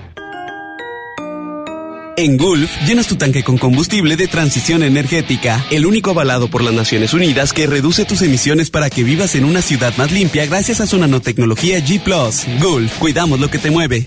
En Gulf, llenas tu tanque con combustible de transición energética, el único avalado por las Naciones Unidas que reduce tus emisiones para que vivas en una ciudad más limpia gracias a su nanotecnología G ⁇ Gulf, cuidamos lo que te mueve.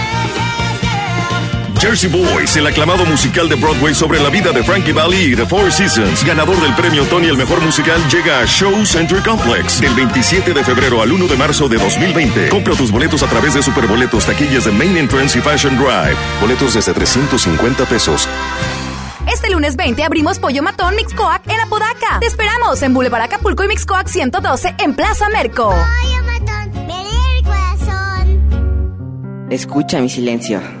Jersey Boys, el aclamado musical de Broadway sobre la vida de Frankie Valli y The Four Seasons, ganador del premio Tony el mejor musical, llega a Show Center Complex del 27 de febrero al 1 de marzo de 2020. Compra tus boletos a través de Superboletos, taquillas de Main Entrance y Fashion Drive. Boletos desde 350 pesos. Este lunes 20 abrimos Pollo Matón Mixcoac en Apodaca. Te esperamos en Boulevard Acapulco y Mixcoac 112 en Plaza Merco. Escucha mi silencio.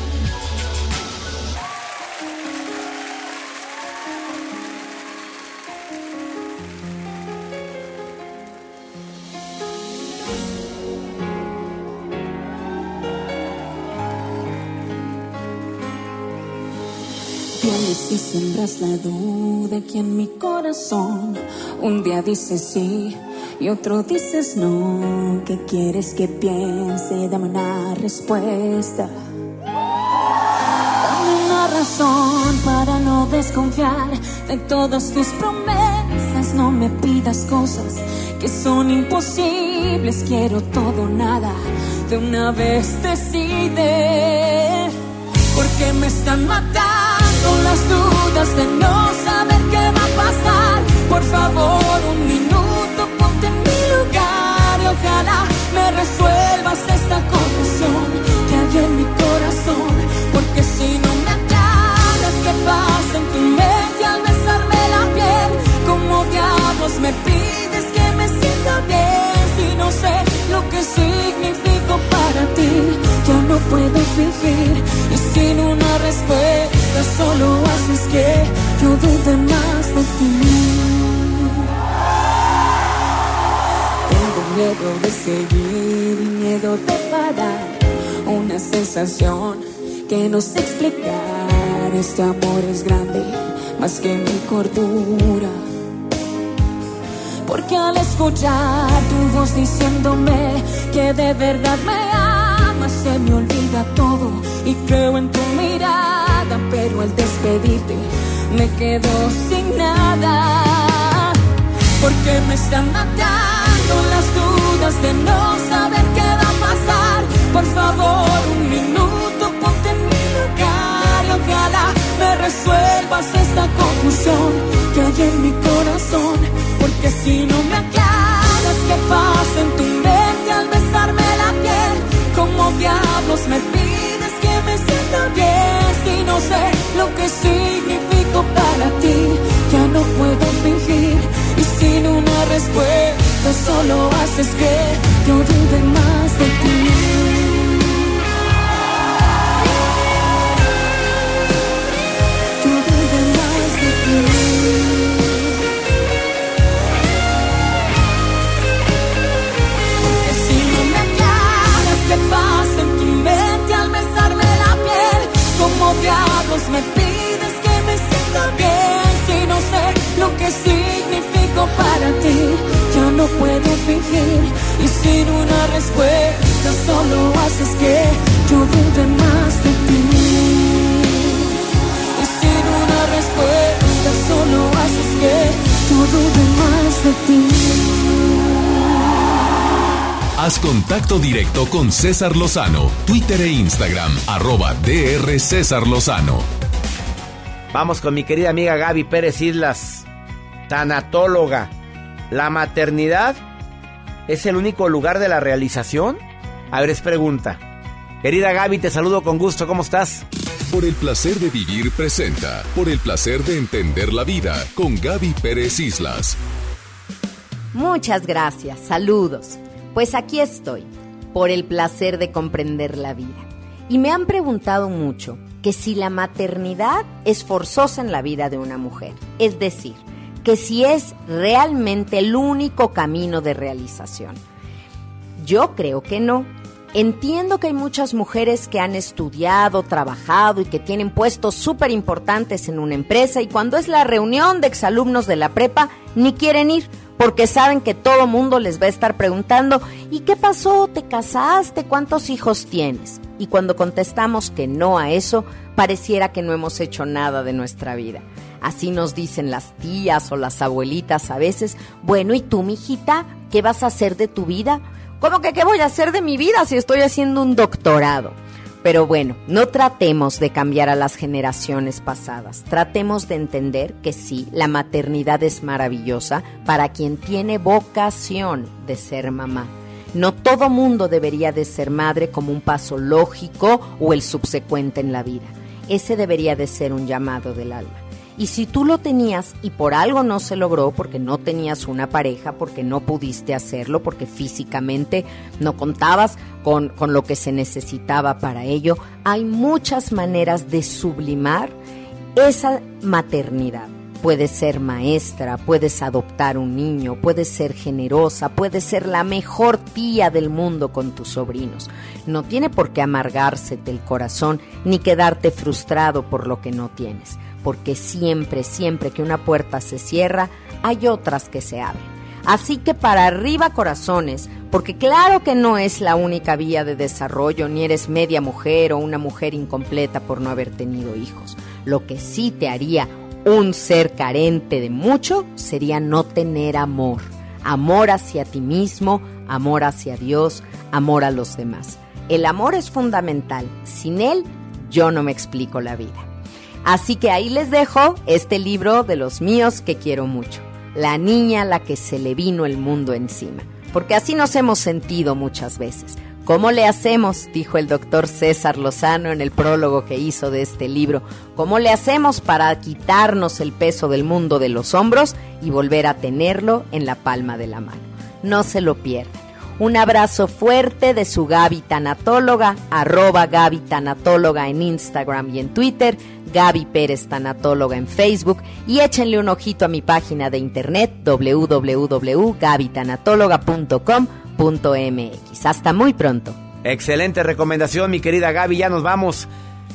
Y siembras la duda aquí en mi corazón. Un día dices sí y otro dices no. ¿Qué quieres que piense? Dame una respuesta. Dame una razón para no desconfiar de todas tus promesas. No me pidas cosas que son imposibles. Quiero todo nada. De una vez decide. Porque me están matando las dudas de no saber qué va a pasar. Por favor, un minuto, ponte en mi lugar y ojalá me resuelvas esta confesión que hay en mi corazón. Porque si no me aclaras qué pasa en tu mente al besarme la piel, como diablos me pides que me sienta bien si no sé lo que significo para ti. Yo no puedo fingir y sin una respuesta solo haces que yo dude más de ti. Tengo miedo de seguir y miedo de parar. Una sensación que no sé explicar. Este amor es grande, más que mi cordura. Porque al escuchar tu voz diciéndome que de verdad me amas, se me olvida todo y creo en tu mirada. Pero al despedirte, me quedo sin nada. Porque me están matando las dudas de no saber qué va a pasar. Por favor, un minuto, ponte en mi lugar ojalá me resuelvas esta confusión que hay en mi corazón. Porque si no me aclaras qué pasa en tu mente al besarme la piel, como diablos me pides que me sienta bien si no sé lo que significo para ti, ya no puedo fingir y sin una respuesta solo haces que yo dude más me pides que me sienta bien si no sé lo que significo para ti, ya no puedo fingir y sin una respuesta solo haces que yo dude más de ti. Y sin una respuesta solo haces que yo dude más de ti. Haz contacto directo con César Lozano, Twitter e Instagram, arroba DR César Lozano. Vamos con mi querida amiga Gaby Pérez Islas, tanatóloga. ¿La maternidad es el único lugar de la realización? A ver, es pregunta. Querida Gaby, te saludo con gusto, ¿cómo estás? Por el placer de vivir presenta, por el placer de entender la vida con Gaby Pérez Islas. Muchas gracias, saludos. Pues aquí estoy, por el placer de comprender la vida. Y me han preguntado mucho que si la maternidad es forzosa en la vida de una mujer, es decir, que si es realmente el único camino de realización. Yo creo que no. Entiendo que hay muchas mujeres que han estudiado, trabajado y que tienen puestos súper importantes en una empresa y cuando es la reunión de exalumnos de la prepa ni quieren ir porque saben que todo mundo les va a estar preguntando ¿y qué pasó? ¿Te casaste? ¿Cuántos hijos tienes? Y cuando contestamos que no a eso, pareciera que no hemos hecho nada de nuestra vida. Así nos dicen las tías o las abuelitas a veces, bueno, ¿y tú, mijita? ¿Qué vas a hacer de tu vida? ¿Cómo que qué voy a hacer de mi vida si estoy haciendo un doctorado? Pero bueno, no tratemos de cambiar a las generaciones pasadas. Tratemos de entender que sí, la maternidad es maravillosa para quien tiene vocación de ser mamá. No todo mundo debería de ser madre como un paso lógico o el subsecuente en la vida. Ese debería de ser un llamado del alma. Y si tú lo tenías y por algo no se logró, porque no tenías una pareja, porque no pudiste hacerlo, porque físicamente no contabas con, con lo que se necesitaba para ello, hay muchas maneras de sublimar esa maternidad. Puedes ser maestra, puedes adoptar un niño, puedes ser generosa, puedes ser la mejor tía del mundo con tus sobrinos. No tiene por qué amargársete el corazón ni quedarte frustrado por lo que no tienes porque siempre, siempre que una puerta se cierra, hay otras que se abren. Así que para arriba corazones, porque claro que no es la única vía de desarrollo, ni eres media mujer o una mujer incompleta por no haber tenido hijos. Lo que sí te haría un ser carente de mucho sería no tener amor. Amor hacia ti mismo, amor hacia Dios, amor a los demás. El amor es fundamental. Sin él, yo no me explico la vida. Así que ahí les dejo este libro de los míos que quiero mucho. La niña a la que se le vino el mundo encima. Porque así nos hemos sentido muchas veces. ¿Cómo le hacemos? dijo el doctor César Lozano en el prólogo que hizo de este libro. ¿Cómo le hacemos para quitarnos el peso del mundo de los hombros y volver a tenerlo en la palma de la mano? No se lo pierdan. Un abrazo fuerte de su Gaby Tanatóloga, arroba Gaby Tanatóloga en Instagram y en Twitter, Gaby Pérez Tanatóloga en Facebook y échenle un ojito a mi página de internet www.gabytanatóloga.com.mx. Hasta muy pronto. Excelente recomendación, mi querida Gaby. Ya nos vamos.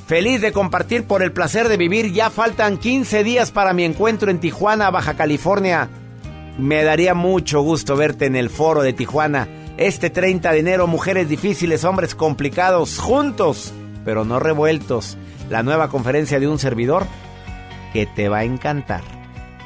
Feliz de compartir por el placer de vivir. Ya faltan 15 días para mi encuentro en Tijuana, Baja California. Me daría mucho gusto verte en el foro de Tijuana. Este 30 de enero, mujeres difíciles, hombres complicados, juntos, pero no revueltos. La nueva conferencia de un servidor que te va a encantar.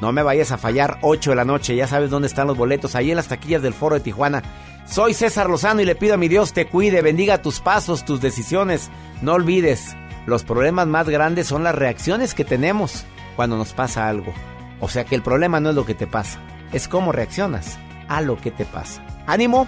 No me vayas a fallar, 8 de la noche, ya sabes dónde están los boletos, ahí en las taquillas del foro de Tijuana. Soy César Lozano y le pido a mi Dios te cuide, bendiga tus pasos, tus decisiones. No olvides, los problemas más grandes son las reacciones que tenemos cuando nos pasa algo. O sea que el problema no es lo que te pasa, es cómo reaccionas a lo que te pasa. Ánimo,